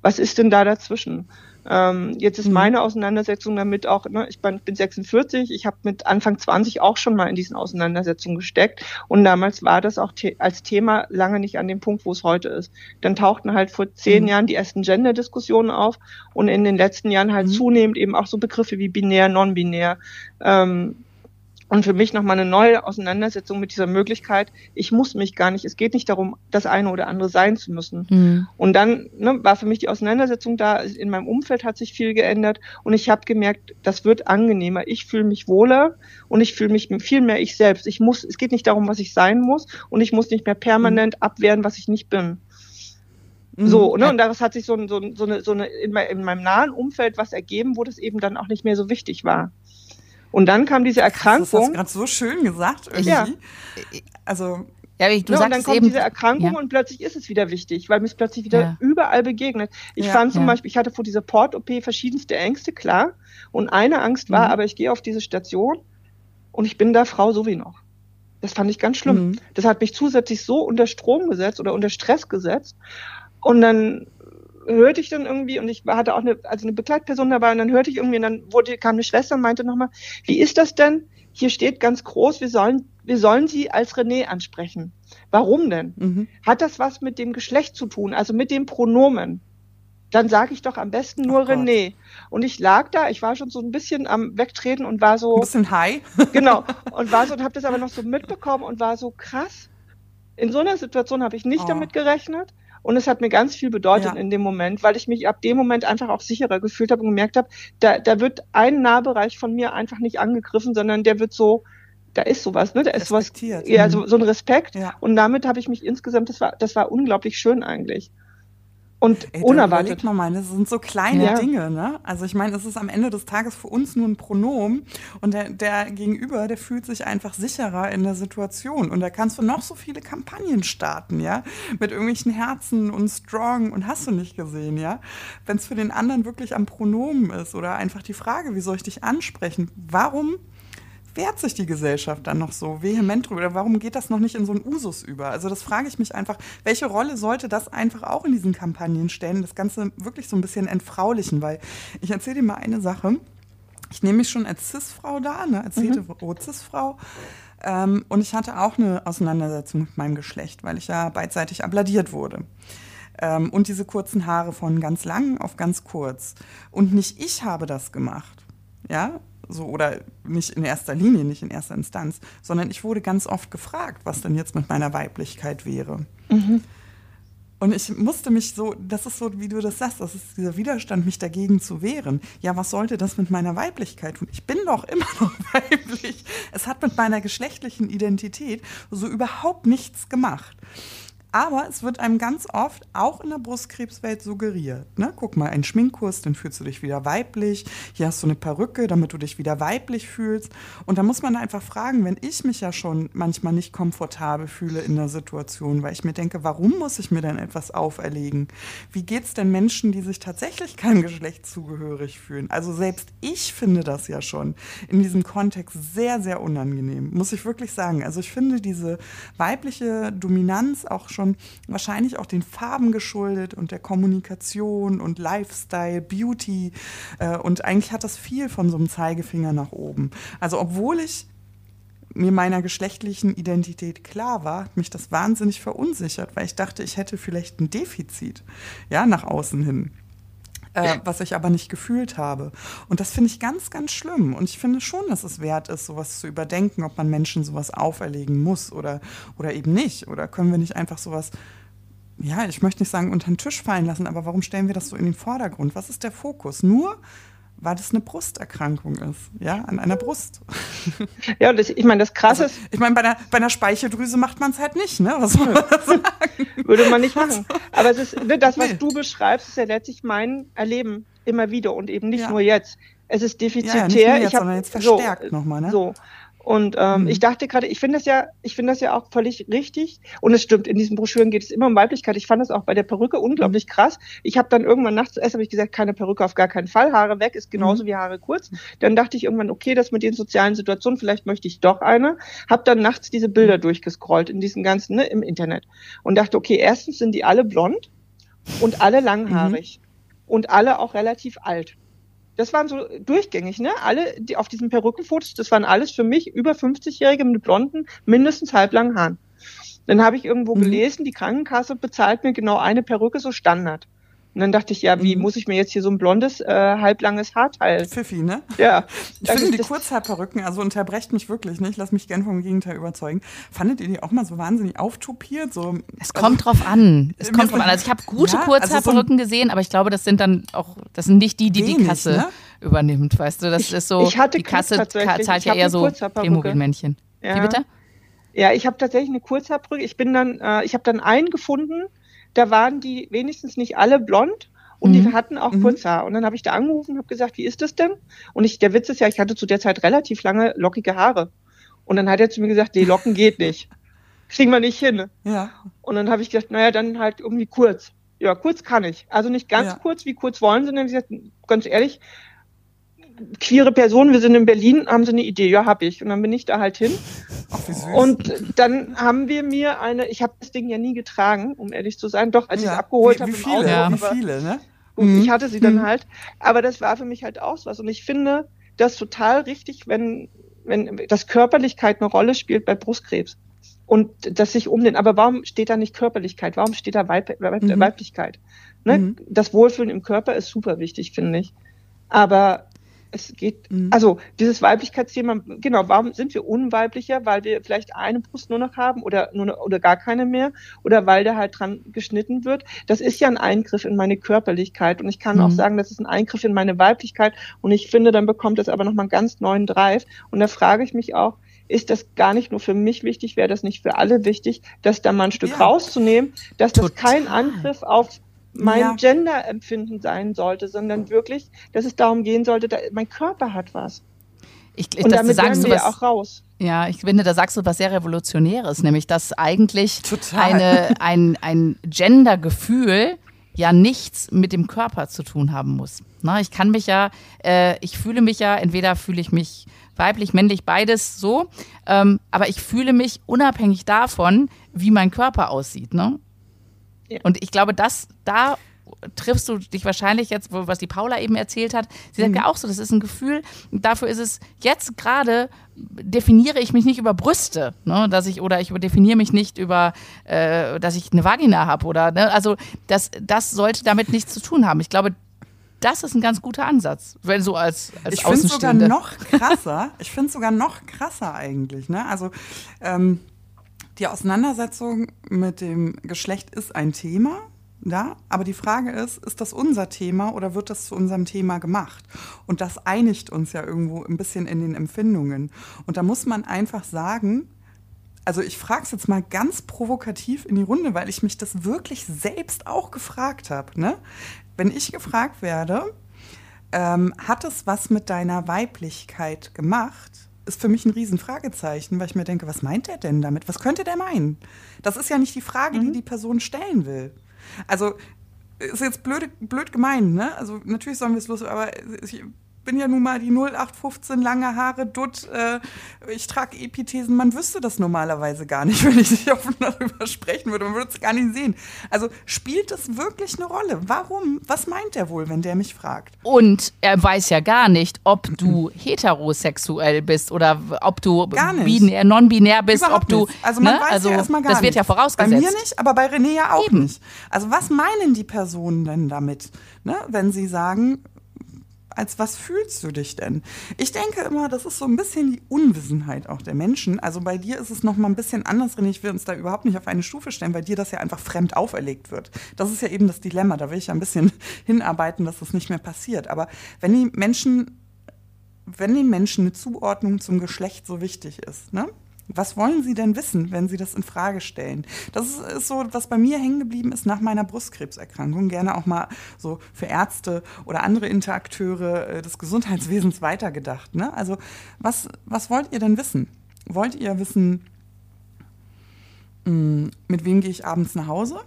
Was ist denn da dazwischen? Ähm, jetzt ist mhm. meine Auseinandersetzung damit auch, ne, ich bin 46, ich habe mit Anfang 20 auch schon mal in diesen Auseinandersetzungen gesteckt und damals war das auch the als Thema lange nicht an dem Punkt, wo es heute ist. Dann tauchten halt vor zehn mhm. Jahren die ersten Gender-Diskussionen auf und in den letzten Jahren halt mhm. zunehmend eben auch so Begriffe wie binär, non-binär. Ähm, und für mich nochmal eine neue Auseinandersetzung mit dieser Möglichkeit, ich muss mich gar nicht, es geht nicht darum, das eine oder andere sein zu müssen. Mhm. Und dann ne, war für mich die Auseinandersetzung da, in meinem Umfeld hat sich viel geändert und ich habe gemerkt, das wird angenehmer. Ich fühle mich wohler und ich fühle mich viel mehr ich selbst. Ich muss, es geht nicht darum, was ich sein muss und ich muss nicht mehr permanent mhm. abwehren, was ich nicht bin. Mhm. So, ne? Und daraus hat sich so, so, so eine, so eine in, meinem nahen Umfeld was ergeben, wo das eben dann auch nicht mehr so wichtig war. Und dann kam diese Erkrankung. Das hast du gerade so schön gesagt. Irgendwie. Ja. Also ja, ich, du ja, und dann kommt eben, diese Erkrankung ja. und plötzlich ist es wieder wichtig, weil mir es plötzlich wieder ja. überall begegnet. Ich ja, fand zum Beispiel, ich hatte vor dieser Port-OP verschiedenste Ängste, klar. Und eine Angst war, mhm. aber ich gehe auf diese Station und ich bin da Frau so wie noch. Das fand ich ganz schlimm. Mhm. Das hat mich zusätzlich so unter Strom gesetzt oder unter Stress gesetzt. Und dann hörte ich dann irgendwie, und ich hatte auch eine, also eine Begleitperson dabei, und dann hörte ich irgendwie, und dann wurde, kam eine Schwester und meinte nochmal, wie ist das denn? Hier steht ganz groß, wir sollen, wir sollen sie als René ansprechen. Warum denn? Mhm. Hat das was mit dem Geschlecht zu tun, also mit dem Pronomen? Dann sage ich doch am besten nur oh René. Und ich lag da, ich war schon so ein bisschen am Wegtreten und war so. Ein bisschen high. genau. Und war so und habe das aber noch so mitbekommen und war so krass. In so einer Situation habe ich nicht oh. damit gerechnet. Und es hat mir ganz viel bedeutet ja. in dem Moment, weil ich mich ab dem Moment einfach auch sicherer gefühlt habe und gemerkt habe, da, da wird ein Nahbereich von mir einfach nicht angegriffen, sondern der wird so, da ist sowas, ne? Da ist sowas, ja, so, so ein Respekt. Ja. Und damit habe ich mich insgesamt, das war, das war unglaublich schön eigentlich. Und Ey, unerwartet. Überleg mal, meine, das sind so kleine ja. Dinge, ne? Also ich meine, es ist am Ende des Tages für uns nur ein Pronomen und der, der Gegenüber, der fühlt sich einfach sicherer in der Situation. Und da kannst du noch so viele Kampagnen starten, ja? Mit irgendwelchen Herzen und Strong und hast du nicht gesehen, ja? Wenn es für den anderen wirklich am Pronomen ist oder einfach die Frage, wie soll ich dich ansprechen? Warum wehrt sich die Gesellschaft dann noch so vehement drüber? Warum geht das noch nicht in so einen Usus über? Also das frage ich mich einfach, welche Rolle sollte das einfach auch in diesen Kampagnen stellen, das Ganze wirklich so ein bisschen entfraulichen? Weil ich erzähle dir mal eine Sache. Ich nehme mich schon als Cis-Frau da, ne, als mhm. hetero-Cis-Frau. Ähm, und ich hatte auch eine Auseinandersetzung mit meinem Geschlecht, weil ich ja beidseitig abladiert wurde. Ähm, und diese kurzen Haare von ganz lang auf ganz kurz. Und nicht ich habe das gemacht. Ja, so oder nicht in erster Linie, nicht in erster Instanz, sondern ich wurde ganz oft gefragt, was denn jetzt mit meiner Weiblichkeit wäre. Mhm. Und ich musste mich so, das ist so, wie du das sagst, das ist dieser Widerstand, mich dagegen zu wehren. Ja, was sollte das mit meiner Weiblichkeit tun? Ich bin doch immer noch weiblich. Es hat mit meiner geschlechtlichen Identität so überhaupt nichts gemacht. Aber es wird einem ganz oft auch in der Brustkrebswelt suggeriert. Ne? Guck mal, ein Schminkkurs, dann fühlst du dich wieder weiblich. Hier hast du eine Perücke, damit du dich wieder weiblich fühlst. Und da muss man einfach fragen, wenn ich mich ja schon manchmal nicht komfortabel fühle in der Situation, weil ich mir denke, warum muss ich mir denn etwas auferlegen? Wie geht es denn Menschen, die sich tatsächlich keinem Geschlecht zugehörig fühlen? Also selbst ich finde das ja schon in diesem Kontext sehr, sehr unangenehm, muss ich wirklich sagen. Also ich finde diese weibliche Dominanz auch schon schon wahrscheinlich auch den Farben geschuldet und der Kommunikation und Lifestyle, Beauty. Äh, und eigentlich hat das viel von so einem Zeigefinger nach oben. Also obwohl ich mir meiner geschlechtlichen Identität klar war, hat mich das wahnsinnig verunsichert, weil ich dachte, ich hätte vielleicht ein Defizit, ja, nach außen hin. Äh, was ich aber nicht gefühlt habe. Und das finde ich ganz, ganz schlimm. Und ich finde schon, dass es wert ist, sowas zu überdenken, ob man Menschen sowas auferlegen muss oder, oder eben nicht. Oder können wir nicht einfach sowas ja, ich möchte nicht sagen unter den Tisch fallen lassen, aber warum stellen wir das so in den Vordergrund? Was ist der Fokus? Nur weil das eine Brusterkrankung ist, ja, an einer Brust. Ja, und das, ich meine, das Krasse also, ist. Ich meine, bei einer, bei einer Speicheldrüse macht man es halt nicht, ne? Was soll man sagen? Würde man nicht machen. Aber es ist, ne, das, was nee. du beschreibst, ist ja letztlich mein Erleben immer wieder und eben nicht ja. nur jetzt. Es ist defizitär. Ja, ja, nicht nur jetzt, ich hab, sondern jetzt verstärkt so, nochmal, ne? So. Und ähm, mhm. ich dachte gerade, ich finde das ja, ich finde das ja auch völlig richtig. Und es stimmt, in diesen Broschüren geht es immer um Weiblichkeit. Ich fand das auch bei der Perücke unglaublich mhm. krass. Ich habe dann irgendwann nachts erst habe ich gesagt, keine Perücke auf gar keinen Fall. Haare weg ist genauso mhm. wie Haare kurz. Dann dachte ich irgendwann, okay, das mit den sozialen Situationen, vielleicht möchte ich doch eine. Hab dann nachts diese Bilder mhm. durchgescrollt in diesen ganzen, ne, im Internet. Und dachte, okay, erstens sind die alle blond und alle langhaarig. Mhm. Und alle auch relativ alt. Das waren so durchgängig, ne? Alle, die auf diesen Perückenfotos, das waren alles für mich über 50-Jährige mit blonden, mindestens halblangen Haaren. Dann habe ich irgendwo mhm. gelesen, die Krankenkasse bezahlt mir genau eine Perücke so Standard. Und dann dachte ich, ja, wie mhm. muss ich mir jetzt hier so ein blondes, äh, halblanges Haarteil? Pfiffi, ne? Ja. Ich finde die Kurzhaarperücken, also unterbrecht mich wirklich nicht, lass mich gern vom Gegenteil überzeugen. Fandet ihr die auch mal so wahnsinnig auftupiert? So, es also, kommt drauf an. Es kommt drauf an. Also ich habe gute ja, Kurzhaarperücken also so gesehen, aber ich glaube, das sind dann auch, das sind nicht die, die wenig, die Kasse ne? übernimmt, weißt du? Das ich, ist so, ich hatte die Kasse zahlt ja eher so Playmobil-Männchen. Ja. Wie bitte? Ja, ich habe tatsächlich eine Kurzhaarperücke. Ich bin dann, äh, ich habe dann einen gefunden, da waren die wenigstens nicht alle blond und mhm. die hatten auch mhm. Kurzhaar. Und dann habe ich da angerufen und habe gesagt, wie ist das denn? Und ich, der Witz ist ja, ich hatte zu der Zeit relativ lange lockige Haare. Und dann hat er zu mir gesagt, die Locken geht nicht. Kriegen wir nicht hin. Ja. Und dann habe ich gesagt, naja, dann halt irgendwie kurz. Ja, kurz kann ich. Also nicht ganz ja. kurz, wie kurz wollen sie denn? Ich gesagt, ganz ehrlich, queere Person, wir sind in Berlin, haben sie eine Idee? Ja, habe ich. Und dann bin ich da halt hin. Ach, wie süß. Und dann haben wir mir eine, ich habe das Ding ja nie getragen, um ehrlich zu sein, doch als ja. ich es abgeholt habe. Wie viele, Auto, ja. wie viele, ne? Und mhm. ich hatte sie dann mhm. halt. Aber das war für mich halt auch was. Und ich finde das total richtig, wenn, wenn das Körperlichkeit eine Rolle spielt bei Brustkrebs. Und dass sich um den, aber warum steht da nicht Körperlichkeit? Warum steht da Weib, Weib, mhm. Weiblichkeit? Ne? Mhm. Das Wohlfühlen im Körper ist super wichtig, finde ich. Aber es geht, mhm. also dieses Weiblichkeitsthema, genau, warum sind wir unweiblicher? Weil wir vielleicht eine Brust nur noch haben oder, nur, oder gar keine mehr oder weil da halt dran geschnitten wird. Das ist ja ein Eingriff in meine Körperlichkeit und ich kann mhm. auch sagen, das ist ein Eingriff in meine Weiblichkeit und ich finde, dann bekommt das aber nochmal einen ganz neuen Drive und da frage ich mich auch, ist das gar nicht nur für mich wichtig, wäre das nicht für alle wichtig, das da mal ein Stück ja. rauszunehmen, dass Total. das kein Angriff auf mein ja. Gender-Empfinden sein sollte, sondern wirklich, dass es darum gehen sollte, da, mein Körper hat was. Ich, ich, und damit sagen wir auch raus. Ja, ich finde, da sagst du was sehr Revolutionäres, nämlich dass eigentlich eine, ein, ein Gender-Gefühl ja nichts mit dem Körper zu tun haben muss. Na, ich kann mich ja, äh, ich fühle mich ja, entweder fühle ich mich weiblich, männlich, beides so, ähm, aber ich fühle mich unabhängig davon, wie mein Körper aussieht. Ne? Ja. Und ich glaube, dass da triffst du dich wahrscheinlich jetzt, was die Paula eben erzählt hat. Sie sagt mhm. ja auch so, das ist ein Gefühl. Dafür ist es jetzt gerade definiere ich mich nicht über Brüste, ne, dass ich oder ich definiere mich nicht über, äh, dass ich eine Vagina habe oder ne, also das das sollte damit nichts zu tun haben. Ich glaube, das ist ein ganz guter Ansatz, wenn so als, als Ich finde es sogar noch krasser. ich finde es sogar noch krasser eigentlich. Ne? Also ähm, die Auseinandersetzung mit dem Geschlecht ist ein Thema. Ja, aber die Frage ist, ist das unser Thema oder wird das zu unserem Thema gemacht? Und das einigt uns ja irgendwo ein bisschen in den Empfindungen. Und da muss man einfach sagen, also ich frage es jetzt mal ganz provokativ in die Runde, weil ich mich das wirklich selbst auch gefragt habe. Ne? Wenn ich gefragt werde, ähm, hat es was mit deiner Weiblichkeit gemacht? Ist für mich ein Riesenfragezeichen, weil ich mir denke, was meint er denn damit? Was könnte der meinen? Das ist ja nicht die Frage, mhm. die die Person stellen will. Also ist jetzt blöd, blöd gemeint, ne? Also natürlich sollen wir es los, aber ich bin ja nun mal die 0815 lange Haare, Dutt, äh, ich trage Epithesen. Man wüsste das normalerweise gar nicht, wenn ich nicht offen darüber sprechen würde. Man würde es gar nicht sehen. Also spielt es wirklich eine Rolle? Warum? Was meint er wohl, wenn der mich fragt? Und er weiß ja gar nicht, ob du heterosexuell bist oder ob du non-binär bist, Überhaupt ob du. Nicht. Also man ne? weiß also, ja erstmal gar Das wird ja vorausgesetzt. Bei mir nicht, aber bei René ja auch Eben. nicht. Also was meinen die Personen denn damit, ne? wenn sie sagen, als was fühlst du dich denn? Ich denke immer, das ist so ein bisschen die Unwissenheit auch der Menschen. Also bei dir ist es noch mal ein bisschen anders, René. Ich will uns da überhaupt nicht auf eine Stufe stellen, weil dir das ja einfach fremd auferlegt wird. Das ist ja eben das Dilemma. Da will ich ja ein bisschen hinarbeiten, dass das nicht mehr passiert. Aber wenn die Menschen, wenn den Menschen eine Zuordnung zum Geschlecht so wichtig ist, ne? Was wollen Sie denn wissen, wenn Sie das in Frage stellen? Das ist so, was bei mir hängen geblieben ist nach meiner Brustkrebserkrankung. Gerne auch mal so für Ärzte oder andere Interakteure äh, des Gesundheitswesens weitergedacht. Ne? Also, was, was wollt ihr denn wissen? Wollt ihr wissen, hm, mit wem gehe ich abends nach Hause?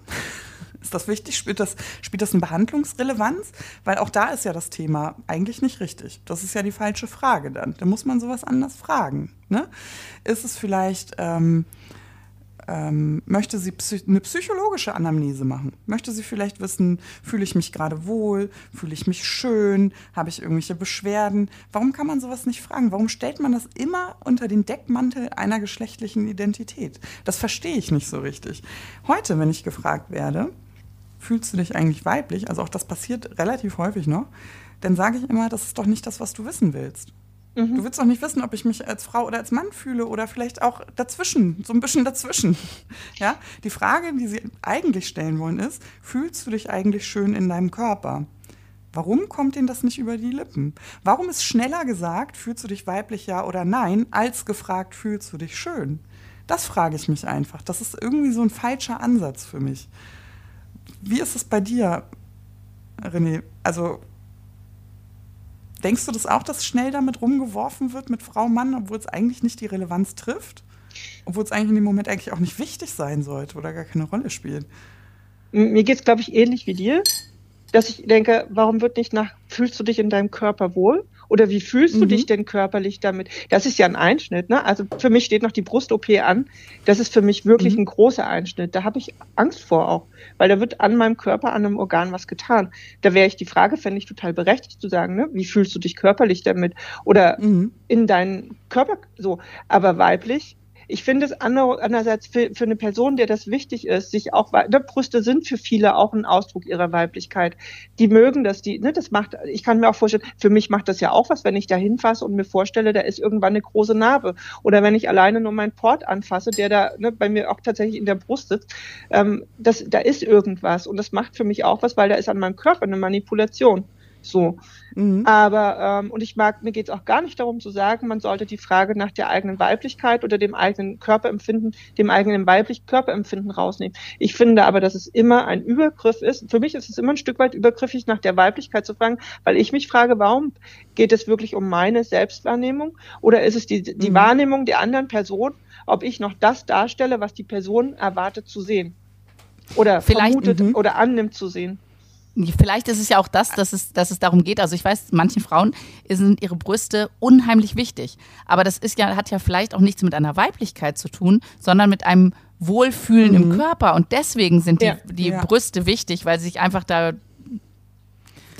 Ist das wichtig? Spielt das, spielt das eine Behandlungsrelevanz? Weil auch da ist ja das Thema eigentlich nicht richtig. Das ist ja die falsche Frage dann. Da muss man sowas anders fragen. Ne? Ist es vielleicht, ähm, ähm, möchte sie psych eine psychologische Anamnese machen? Möchte sie vielleicht wissen, fühle ich mich gerade wohl? Fühle ich mich schön? Habe ich irgendwelche Beschwerden? Warum kann man sowas nicht fragen? Warum stellt man das immer unter den Deckmantel einer geschlechtlichen Identität? Das verstehe ich nicht so richtig. Heute, wenn ich gefragt werde, fühlst du dich eigentlich weiblich? Also auch das passiert relativ häufig noch. Dann sage ich immer, das ist doch nicht das, was du wissen willst. Mhm. Du willst doch nicht wissen, ob ich mich als Frau oder als Mann fühle oder vielleicht auch dazwischen, so ein bisschen dazwischen. Ja? Die Frage, die sie eigentlich stellen wollen, ist: Fühlst du dich eigentlich schön in deinem Körper? Warum kommt ihnen das nicht über die Lippen? Warum ist schneller gesagt, fühlst du dich weiblich ja oder nein, als gefragt, fühlst du dich schön? Das frage ich mich einfach. Das ist irgendwie so ein falscher Ansatz für mich. Wie ist es bei dir, René? Also denkst du das auch, dass schnell damit rumgeworfen wird mit Frau, Mann, obwohl es eigentlich nicht die Relevanz trifft? Obwohl es eigentlich in dem Moment eigentlich auch nicht wichtig sein sollte oder gar keine Rolle spielt? Mir geht es, glaube ich, ähnlich wie dir, dass ich denke, warum wird nicht nach, fühlst du dich in deinem Körper wohl? Oder wie fühlst du mhm. dich denn körperlich damit? Das ist ja ein Einschnitt. Ne? Also für mich steht noch die Brust-OP an. Das ist für mich wirklich mhm. ein großer Einschnitt. Da habe ich Angst vor auch, weil da wird an meinem Körper, an einem Organ was getan. Da wäre ich die Frage, fände ich total berechtigt zu sagen, ne? wie fühlst du dich körperlich damit? Oder mhm. in deinen Körper so. Aber weiblich ich finde es andererseits für, für eine Person, der das wichtig ist, sich auch, ne, Brüste sind für viele auch ein Ausdruck ihrer Weiblichkeit. Die mögen das, die, ne, das macht, ich kann mir auch vorstellen, für mich macht das ja auch was, wenn ich da hinfasse und mir vorstelle, da ist irgendwann eine große Narbe. Oder wenn ich alleine nur meinen Port anfasse, der da ne, bei mir auch tatsächlich in der Brust sitzt, ähm, das, da ist irgendwas. Und das macht für mich auch was, weil da ist an meinem Körper eine Manipulation. So. Mhm. Aber, ähm, und ich mag, mir geht es auch gar nicht darum zu sagen, man sollte die Frage nach der eigenen Weiblichkeit oder dem eigenen Körperempfinden, dem eigenen weiblichen Körperempfinden rausnehmen. Ich finde aber, dass es immer ein Übergriff ist. Für mich ist es immer ein Stück weit übergriffig, nach der Weiblichkeit zu fragen, weil ich mich frage, warum geht es wirklich um meine Selbstwahrnehmung oder ist es die, die mhm. Wahrnehmung der anderen Person, ob ich noch das darstelle, was die Person erwartet zu sehen? Oder Vielleicht, vermutet mhm. oder annimmt zu sehen. Vielleicht ist es ja auch das, dass es, dass es darum geht. Also ich weiß, manchen Frauen sind ihre Brüste unheimlich wichtig. Aber das ist ja, hat ja vielleicht auch nichts mit einer Weiblichkeit zu tun, sondern mit einem Wohlfühlen mhm. im Körper. Und deswegen sind die, ja. die ja. Brüste wichtig, weil sie sich einfach da da,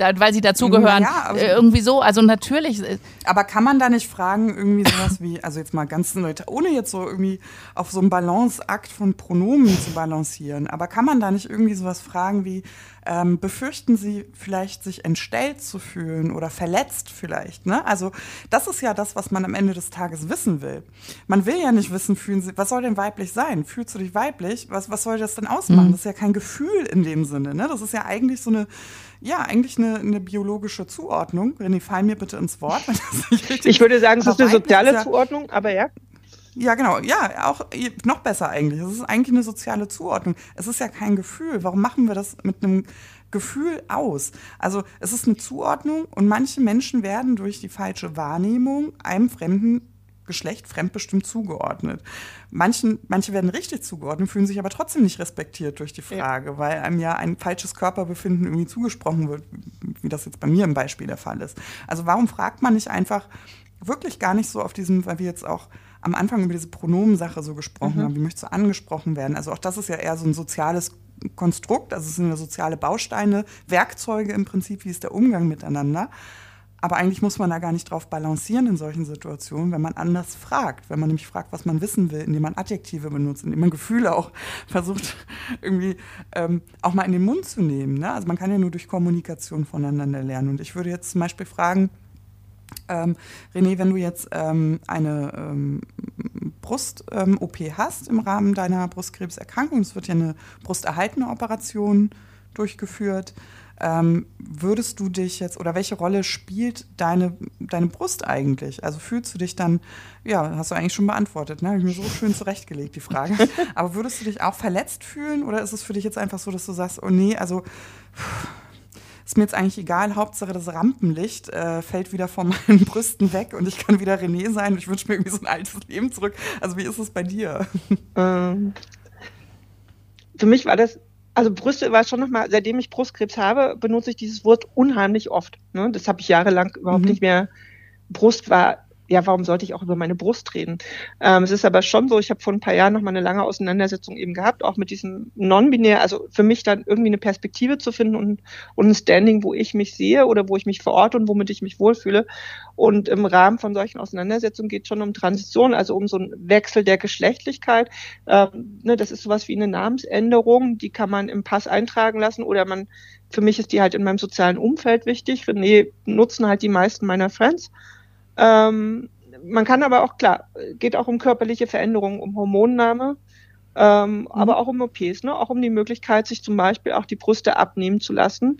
weil sie dazugehören. Ja, also, irgendwie so, also natürlich. Äh, aber kann man da nicht fragen, irgendwie sowas wie, also jetzt mal ganz neutral, ohne jetzt so irgendwie auf so einem Balanceakt von Pronomen zu balancieren, aber kann man da nicht irgendwie sowas fragen wie, ähm, befürchten sie vielleicht, sich entstellt zu fühlen oder verletzt vielleicht. Ne? Also das ist ja das, was man am Ende des Tages wissen will. Man will ja nicht wissen, fühlen sie, was soll denn weiblich sein? Fühlst du dich weiblich? Was, was soll das denn ausmachen? Mhm. Das ist ja kein Gefühl in dem Sinne. Ne? Das ist ja eigentlich so eine ja, eigentlich eine, eine biologische Zuordnung. René, fall mir bitte ins Wort. ich würde sagen, es ist eine soziale ja, Zuordnung, aber ja. Ja, genau. Ja, auch noch besser eigentlich. Es ist eigentlich eine soziale Zuordnung. Es ist ja kein Gefühl. Warum machen wir das mit einem Gefühl aus? Also es ist eine Zuordnung und manche Menschen werden durch die falsche Wahrnehmung einem fremden Geschlecht fremdbestimmt zugeordnet. Manchen, manche werden richtig zugeordnet, fühlen sich aber trotzdem nicht respektiert durch die Frage, ja. weil einem ja ein falsches Körperbefinden irgendwie zugesprochen wird, wie das jetzt bei mir im Beispiel der Fall ist. Also warum fragt man nicht einfach wirklich gar nicht so auf diesem, weil wir jetzt auch am Anfang über diese Pronomensache so gesprochen mhm. haben, wie möchtest du angesprochen werden? Also auch das ist ja eher so ein soziales Konstrukt, also es sind ja soziale Bausteine, Werkzeuge im Prinzip, wie ist der Umgang miteinander. Aber eigentlich muss man da gar nicht drauf balancieren in solchen Situationen, wenn man anders fragt. Wenn man nämlich fragt, was man wissen will, indem man Adjektive benutzt, indem man Gefühle auch versucht, irgendwie ähm, auch mal in den Mund zu nehmen. Ne? Also man kann ja nur durch Kommunikation voneinander lernen. Und ich würde jetzt zum Beispiel fragen, ähm, René, wenn du jetzt ähm, eine ähm, Brust-OP ähm, hast im Rahmen deiner Brustkrebserkrankung, es wird ja eine brusterhaltende Operation durchgeführt, ähm, würdest du dich jetzt oder welche Rolle spielt deine, deine Brust eigentlich? Also fühlst du dich dann, ja, hast du eigentlich schon beantwortet, ne? Habe ich mir so schön zurechtgelegt, die Frage. Aber würdest du dich auch verletzt fühlen oder ist es für dich jetzt einfach so, dass du sagst, oh nee, also. Ist mir jetzt eigentlich egal, Hauptsache das Rampenlicht äh, fällt wieder von meinen Brüsten weg und ich kann wieder René sein. Ich wünsche mir irgendwie so ein altes Leben zurück. Also wie ist es bei dir? Ähm, für mich war das, also Brüste war schon nochmal, seitdem ich Brustkrebs habe, benutze ich dieses Wort unheimlich oft. Ne? Das habe ich jahrelang überhaupt mhm. nicht mehr. Brust war ja, warum sollte ich auch über meine Brust reden? Ähm, es ist aber schon so, ich habe vor ein paar Jahren noch mal eine lange Auseinandersetzung eben gehabt, auch mit diesem Non-Binär, also für mich dann irgendwie eine Perspektive zu finden und, und ein Standing, wo ich mich sehe oder wo ich mich verorte und womit ich mich wohlfühle. Und im Rahmen von solchen Auseinandersetzungen geht es schon um Transition, also um so einen Wechsel der Geschlechtlichkeit. Ähm, ne, das ist sowas wie eine Namensänderung, die kann man im Pass eintragen lassen oder man, für mich ist die halt in meinem sozialen Umfeld wichtig. René nutzen halt die meisten meiner Friends. Ähm, man kann aber auch, klar, geht auch um körperliche Veränderungen, um Hormonnahme, ähm, mhm. aber auch um OPs, ne? auch um die Möglichkeit, sich zum Beispiel auch die Brüste abnehmen zu lassen,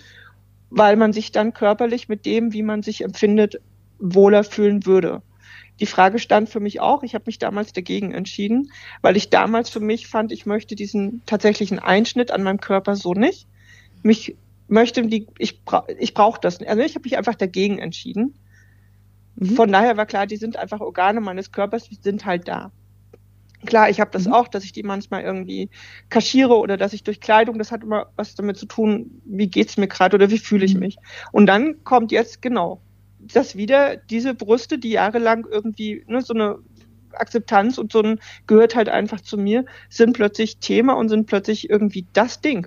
weil man sich dann körperlich mit dem, wie man sich empfindet, wohler fühlen würde. Die Frage stand für mich auch. Ich habe mich damals dagegen entschieden, weil ich damals für mich fand, ich möchte diesen tatsächlichen Einschnitt an meinem Körper so nicht. Mich möchte die, ich, bra ich brauche das. Nicht. Also ich habe mich einfach dagegen entschieden. Mhm. Von daher war klar, die sind einfach Organe meines Körpers, die sind halt da. Klar, ich habe das mhm. auch, dass ich die manchmal irgendwie kaschiere oder dass ich durch Kleidung, das hat immer was damit zu tun, wie geht's mir gerade oder wie fühle ich mhm. mich. Und dann kommt jetzt genau das wieder, diese Brüste, die jahrelang irgendwie ne, so eine Akzeptanz und so ein gehört halt einfach zu mir, sind plötzlich Thema und sind plötzlich irgendwie das Ding.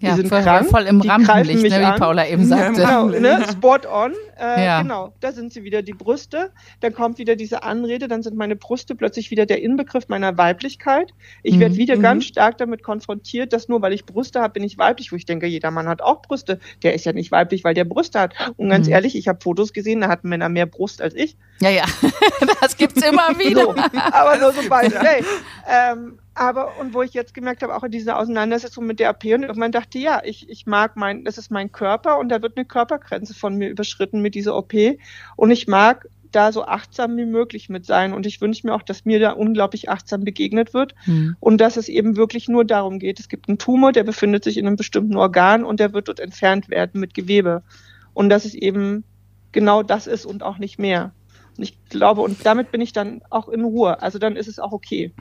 Ja, die sind voll, krank, voll im Rampenlicht, ne, wie Paula eben sagte. Ja, genau, ne, spot on. Äh, ja. Genau, da sind sie wieder die Brüste. Dann kommt wieder diese Anrede, dann sind meine Brüste plötzlich wieder der Inbegriff meiner Weiblichkeit. Ich mhm. werde wieder mhm. ganz stark damit konfrontiert, dass nur weil ich Brüste habe, bin ich weiblich, wo ich denke, jeder Mann hat auch Brüste. Der ist ja nicht weiblich, weil der Brüste hat. Und ganz mhm. ehrlich, ich habe Fotos gesehen, da hatten Männer mehr Brust als ich. Ja, ja, das gibt's immer wieder. So, aber nur so beide. Hey, ähm, aber, und wo ich jetzt gemerkt habe, auch in dieser Auseinandersetzung mit der AP und irgendwann dachte, ja, ich, ich mag mein, das ist mein Körper und da wird eine Körpergrenze von mir überschritten mit dieser OP. Und ich mag da so achtsam wie möglich mit sein. Und ich wünsche mir auch, dass mir da unglaublich achtsam begegnet wird mhm. und dass es eben wirklich nur darum geht, es gibt einen Tumor, der befindet sich in einem bestimmten Organ und der wird dort entfernt werden mit Gewebe. Und dass es eben genau das ist und auch nicht mehr. Und ich glaube, und damit bin ich dann auch in Ruhe. Also dann ist es auch okay.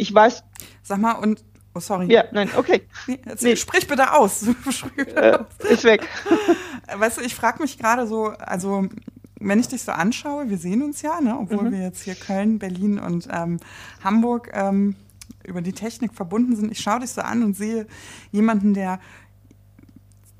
Ich weiß. Sag mal, und. Oh, sorry. Ja, nein, okay. Nee, nee. Sprich bitte aus. äh, ist weg. Weißt du, ich frage mich gerade so, also wenn ich dich so anschaue, wir sehen uns ja, ne, obwohl mhm. wir jetzt hier Köln, Berlin und ähm, Hamburg ähm, über die Technik verbunden sind. Ich schaue dich so an und sehe jemanden, der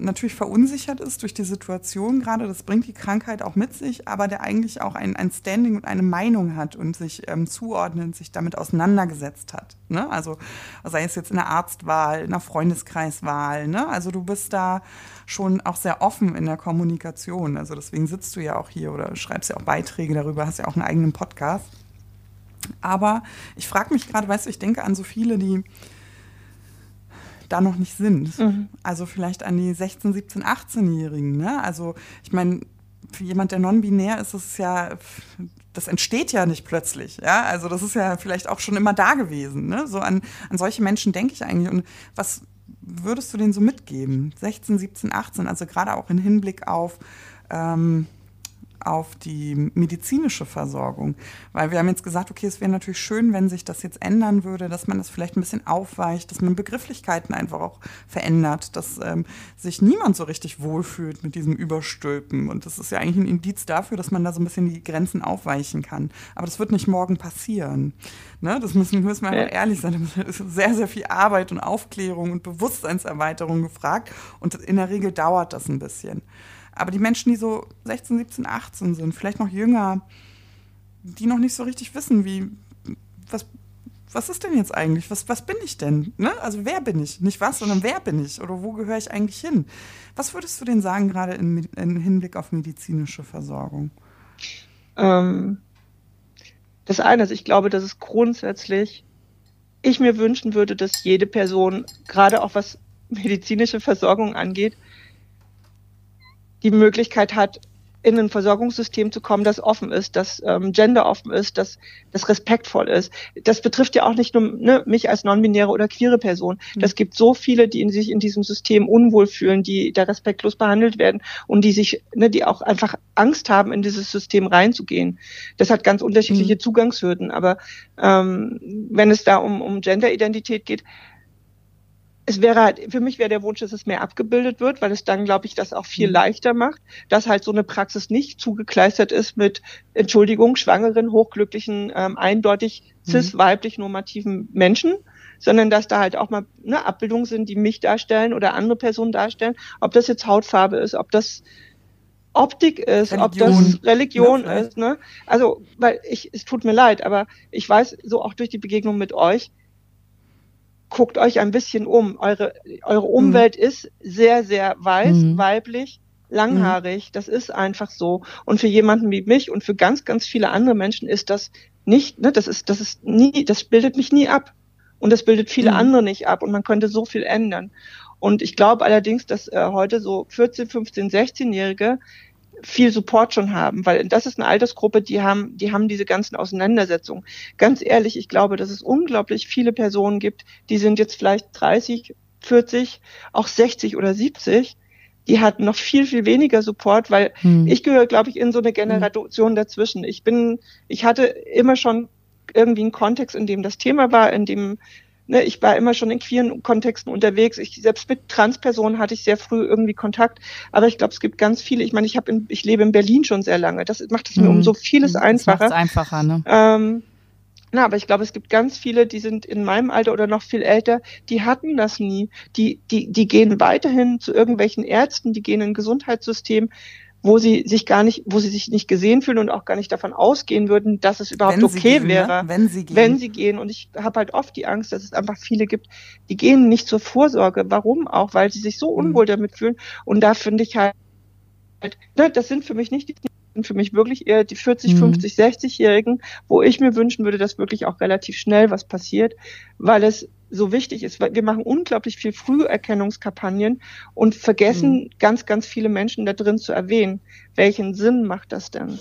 natürlich verunsichert ist durch die Situation gerade, das bringt die Krankheit auch mit sich, aber der eigentlich auch ein, ein Standing und eine Meinung hat und sich ähm, zuordnet, sich damit auseinandergesetzt hat. Ne? Also sei es jetzt in der Arztwahl, in der Freundeskreiswahl. Ne? Also du bist da schon auch sehr offen in der Kommunikation. Also deswegen sitzt du ja auch hier oder schreibst ja auch Beiträge darüber, hast ja auch einen eigenen Podcast. Aber ich frage mich gerade, weißt du, ich denke an so viele, die da noch nicht sind. Mhm. Also vielleicht an die 16, 17, 18-Jährigen. Ne? Also ich meine, für jemand, der non-binär ist, ist es ja, das entsteht ja nicht plötzlich. Ja? Also das ist ja vielleicht auch schon immer da gewesen. Ne? So an, an solche Menschen denke ich eigentlich. Und was würdest du denen so mitgeben? 16, 17, 18, also gerade auch im Hinblick auf ähm, auf die medizinische Versorgung. Weil wir haben jetzt gesagt, okay, es wäre natürlich schön, wenn sich das jetzt ändern würde, dass man das vielleicht ein bisschen aufweicht, dass man Begrifflichkeiten einfach auch verändert, dass ähm, sich niemand so richtig wohlfühlt mit diesem Überstülpen. Und das ist ja eigentlich ein Indiz dafür, dass man da so ein bisschen die Grenzen aufweichen kann. Aber das wird nicht morgen passieren. Ne? Das müssen, müssen wir einfach ehrlich sein. Da ist sehr, sehr viel Arbeit und Aufklärung und Bewusstseinserweiterung gefragt. Und in der Regel dauert das ein bisschen. Aber die Menschen, die so 16, 17, 18 sind, vielleicht noch jünger, die noch nicht so richtig wissen, wie, was, was ist denn jetzt eigentlich? Was, was bin ich denn? Ne? Also wer bin ich? Nicht was, sondern wer bin ich? Oder wo gehöre ich eigentlich hin? Was würdest du denn sagen, gerade im Hinblick auf medizinische Versorgung? Ähm, das eine ist, ich glaube, dass es grundsätzlich ich mir wünschen würde, dass jede Person, gerade auch was medizinische Versorgung angeht, die Möglichkeit hat, in ein Versorgungssystem zu kommen, das offen ist, das ähm, genderoffen ist, das, das respektvoll ist. Das betrifft ja auch nicht nur ne, mich als non-binäre oder queere Person. Mhm. Das gibt so viele, die in sich in diesem System unwohl fühlen, die da respektlos behandelt werden und die sich, ne, die auch einfach Angst haben, in dieses System reinzugehen. Das hat ganz unterschiedliche mhm. Zugangshürden. Aber ähm, wenn es da um, um Genderidentität geht, es wäre halt, für mich wäre der Wunsch, dass es mehr abgebildet wird, weil es dann, glaube ich, das auch viel mhm. leichter macht, dass halt so eine Praxis nicht zugekleistert ist mit, Entschuldigung, schwangeren, hochglücklichen, ähm, eindeutig mhm. cis-weiblich normativen Menschen, sondern dass da halt auch mal ne, Abbildungen sind, die mich darstellen oder andere Personen darstellen, ob das jetzt Hautfarbe ist, ob das Optik ist, Religion. ob das Religion ja, ist, ne? Also, weil ich, es tut mir leid, aber ich weiß so auch durch die Begegnung mit euch, guckt euch ein bisschen um. Eure, eure. Umwelt mhm. ist sehr, sehr weiß, mhm. weiblich, langhaarig. Mhm. Das ist einfach so. Und für jemanden wie mich und für ganz, ganz viele andere Menschen ist das nicht, ne, das ist, das ist nie, das bildet mich nie ab. Und das bildet viele mhm. andere nicht ab. Und man könnte so viel ändern. Und ich glaube allerdings, dass äh, heute so 14, 15, 16-Jährige viel Support schon haben, weil das ist eine Altersgruppe, die haben, die haben diese ganzen Auseinandersetzungen. Ganz ehrlich, ich glaube, dass es unglaublich viele Personen gibt, die sind jetzt vielleicht 30, 40, auch 60 oder 70, die hatten noch viel, viel weniger Support, weil hm. ich gehöre, glaube ich, in so eine Generation dazwischen. Ich bin, ich hatte immer schon irgendwie einen Kontext, in dem das Thema war, in dem ne, ich war immer schon in queeren Kontexten unterwegs. Ich selbst mit Transpersonen hatte ich sehr früh irgendwie Kontakt. Aber ich glaube, es gibt ganz viele. Ich meine, ich habe ich lebe in Berlin schon sehr lange. Das macht es mir um mhm. so vieles das einfacher. einfacher, ne? Ähm, na, aber ich glaube, es gibt ganz viele, die sind in meinem Alter oder noch viel älter, die hatten das nie. Die, die, die gehen weiterhin zu irgendwelchen Ärzten, die gehen in ein Gesundheitssystem wo sie sich gar nicht, wo sie sich nicht gesehen fühlen und auch gar nicht davon ausgehen würden, dass es überhaupt okay gehen, ne? wäre, ne? wenn sie gehen. Wenn sie gehen. Und ich habe halt oft die Angst, dass es einfach viele gibt, die gehen nicht zur Vorsorge. Warum auch? Weil sie sich so mhm. unwohl mhm. damit fühlen. Und da finde ich halt, ne, das sind für mich nicht die sind für mich wirklich eher die 40, mhm. 50, 60-Jährigen, wo ich mir wünschen würde, dass wirklich auch relativ schnell was passiert, weil es so wichtig ist. weil Wir machen unglaublich viel Früherkennungskampagnen und vergessen mhm. ganz, ganz viele Menschen da drin zu erwähnen. Welchen Sinn macht das denn?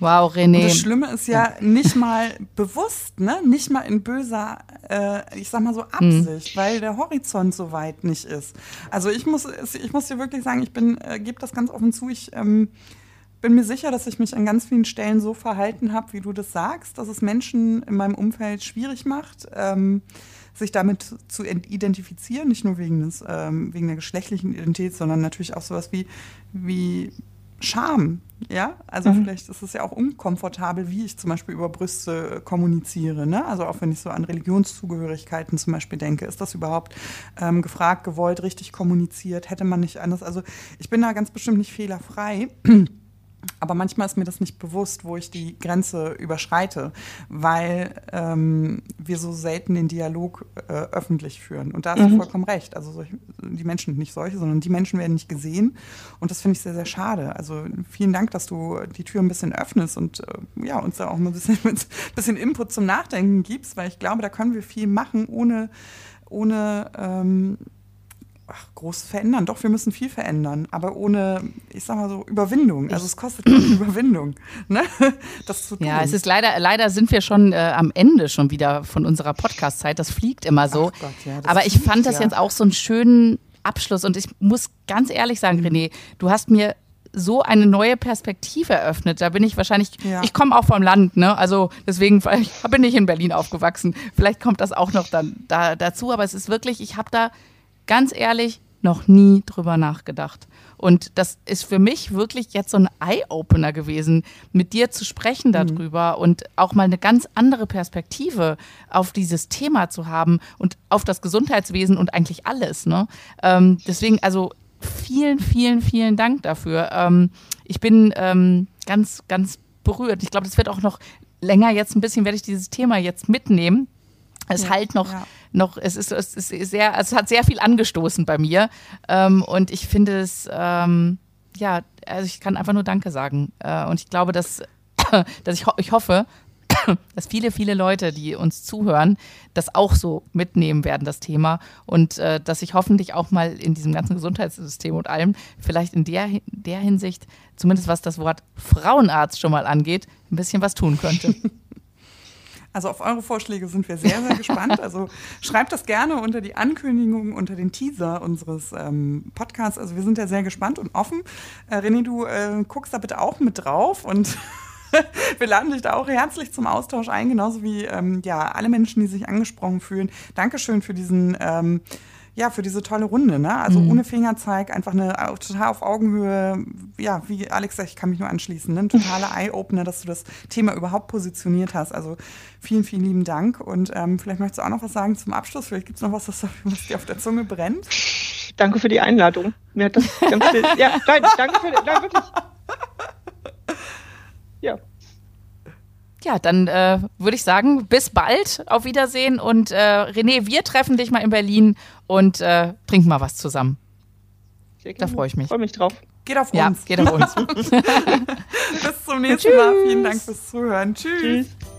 Wow, René. Und das Schlimme ist ja nicht mal bewusst, ne? Nicht mal in böser, äh, ich sag mal so Absicht, mhm. weil der Horizont so weit nicht ist. Also ich muss, ich muss dir wirklich sagen, ich bin, äh, gebe das ganz offen zu, ich ähm, bin mir sicher, dass ich mich an ganz vielen Stellen so verhalten habe, wie du das sagst, dass es Menschen in meinem Umfeld schwierig macht. Ähm, sich damit zu identifizieren, nicht nur wegen, des, ähm, wegen der geschlechtlichen Identität, sondern natürlich auch sowas wie, wie Scham. Ja, also mhm. vielleicht ist es ja auch unkomfortabel, wie ich zum Beispiel über Brüste kommuniziere. Ne? Also auch wenn ich so an Religionszugehörigkeiten zum Beispiel denke, ist das überhaupt ähm, gefragt, gewollt, richtig kommuniziert? Hätte man nicht anders? Also ich bin da ganz bestimmt nicht fehlerfrei. Aber manchmal ist mir das nicht bewusst, wo ich die Grenze überschreite, weil ähm, wir so selten den Dialog äh, öffentlich führen. Und da hast mhm. du vollkommen recht. Also solch, die Menschen, nicht solche, sondern die Menschen werden nicht gesehen. Und das finde ich sehr, sehr schade. Also vielen Dank, dass du die Tür ein bisschen öffnest und äh, ja, uns da auch ein bisschen, mit, bisschen Input zum Nachdenken gibst, weil ich glaube, da können wir viel machen, ohne, ohne ähm, ach, groß verändern. Doch, wir müssen viel verändern, aber ohne, ich sag mal so, Überwindung. Also es kostet Überwindung, ne? das zu tun. Ja, es ist leider, leider sind wir schon äh, am Ende schon wieder von unserer Podcast-Zeit. Das fliegt immer so. Gott, ja, aber ich fand das ja. jetzt auch so einen schönen Abschluss und ich muss ganz ehrlich sagen, René, du hast mir so eine neue Perspektive eröffnet. Da bin ich wahrscheinlich, ja. ich komme auch vom Land, ne? Also deswegen ich bin ich in Berlin aufgewachsen. Vielleicht kommt das auch noch dann da, dazu, aber es ist wirklich, ich habe da ganz ehrlich noch nie drüber nachgedacht. Und das ist für mich wirklich jetzt so ein Eye-Opener gewesen, mit dir zu sprechen mhm. darüber mhm. und auch mal eine ganz andere Perspektive auf dieses Thema zu haben und auf das Gesundheitswesen und eigentlich alles. Ne? Ähm, deswegen, also vielen, vielen, vielen Dank dafür. Ähm, ich bin ähm, ganz, ganz berührt. Ich glaube, das wird auch noch länger jetzt ein bisschen, werde ich dieses Thema jetzt mitnehmen. Es ja, halt noch ja noch, es ist, es ist sehr, es hat sehr viel angestoßen bei mir. Ähm, und ich finde es, ähm, ja, also ich kann einfach nur Danke sagen. Äh, und ich glaube, dass, dass ich, ho ich hoffe, dass viele, viele Leute, die uns zuhören, das auch so mitnehmen werden, das Thema. Und äh, dass ich hoffentlich auch mal in diesem ganzen Gesundheitssystem und allem, vielleicht in der, der Hinsicht, zumindest was das Wort Frauenarzt schon mal angeht, ein bisschen was tun könnte. Also auf eure Vorschläge sind wir sehr, sehr gespannt. Also schreibt das gerne unter die Ankündigung, unter den Teaser unseres ähm, Podcasts. Also wir sind ja sehr gespannt und offen. Äh, René, du äh, guckst da bitte auch mit drauf und wir laden dich da auch herzlich zum Austausch ein, genauso wie ähm, ja, alle Menschen, die sich angesprochen fühlen. Dankeschön für diesen ähm, ja, für diese tolle Runde, ne? Also mhm. ohne Fingerzeig, einfach eine total auf Augenhöhe, ja, wie Alex sagt, ich kann mich nur anschließen, ne? ein totaler Eye-Opener, dass du das Thema überhaupt positioniert hast. Also vielen, vielen lieben Dank. Und ähm, vielleicht möchtest du auch noch was sagen zum Abschluss. Vielleicht gibt es noch was, was, dir auf der Zunge brennt. Danke für die Einladung. Mir hat das ganz viel, ja, nein, danke für, nein, wirklich. Ja dann äh, würde ich sagen, bis bald, auf Wiedersehen und äh, René, wir treffen dich mal in Berlin und äh, trinken mal was zusammen. Da freue ich mich. Freue mich drauf. Geht auf uns. Ja, geht auf uns. bis zum nächsten Mal. Vielen Dank fürs Zuhören. Tschüss. Tschüss.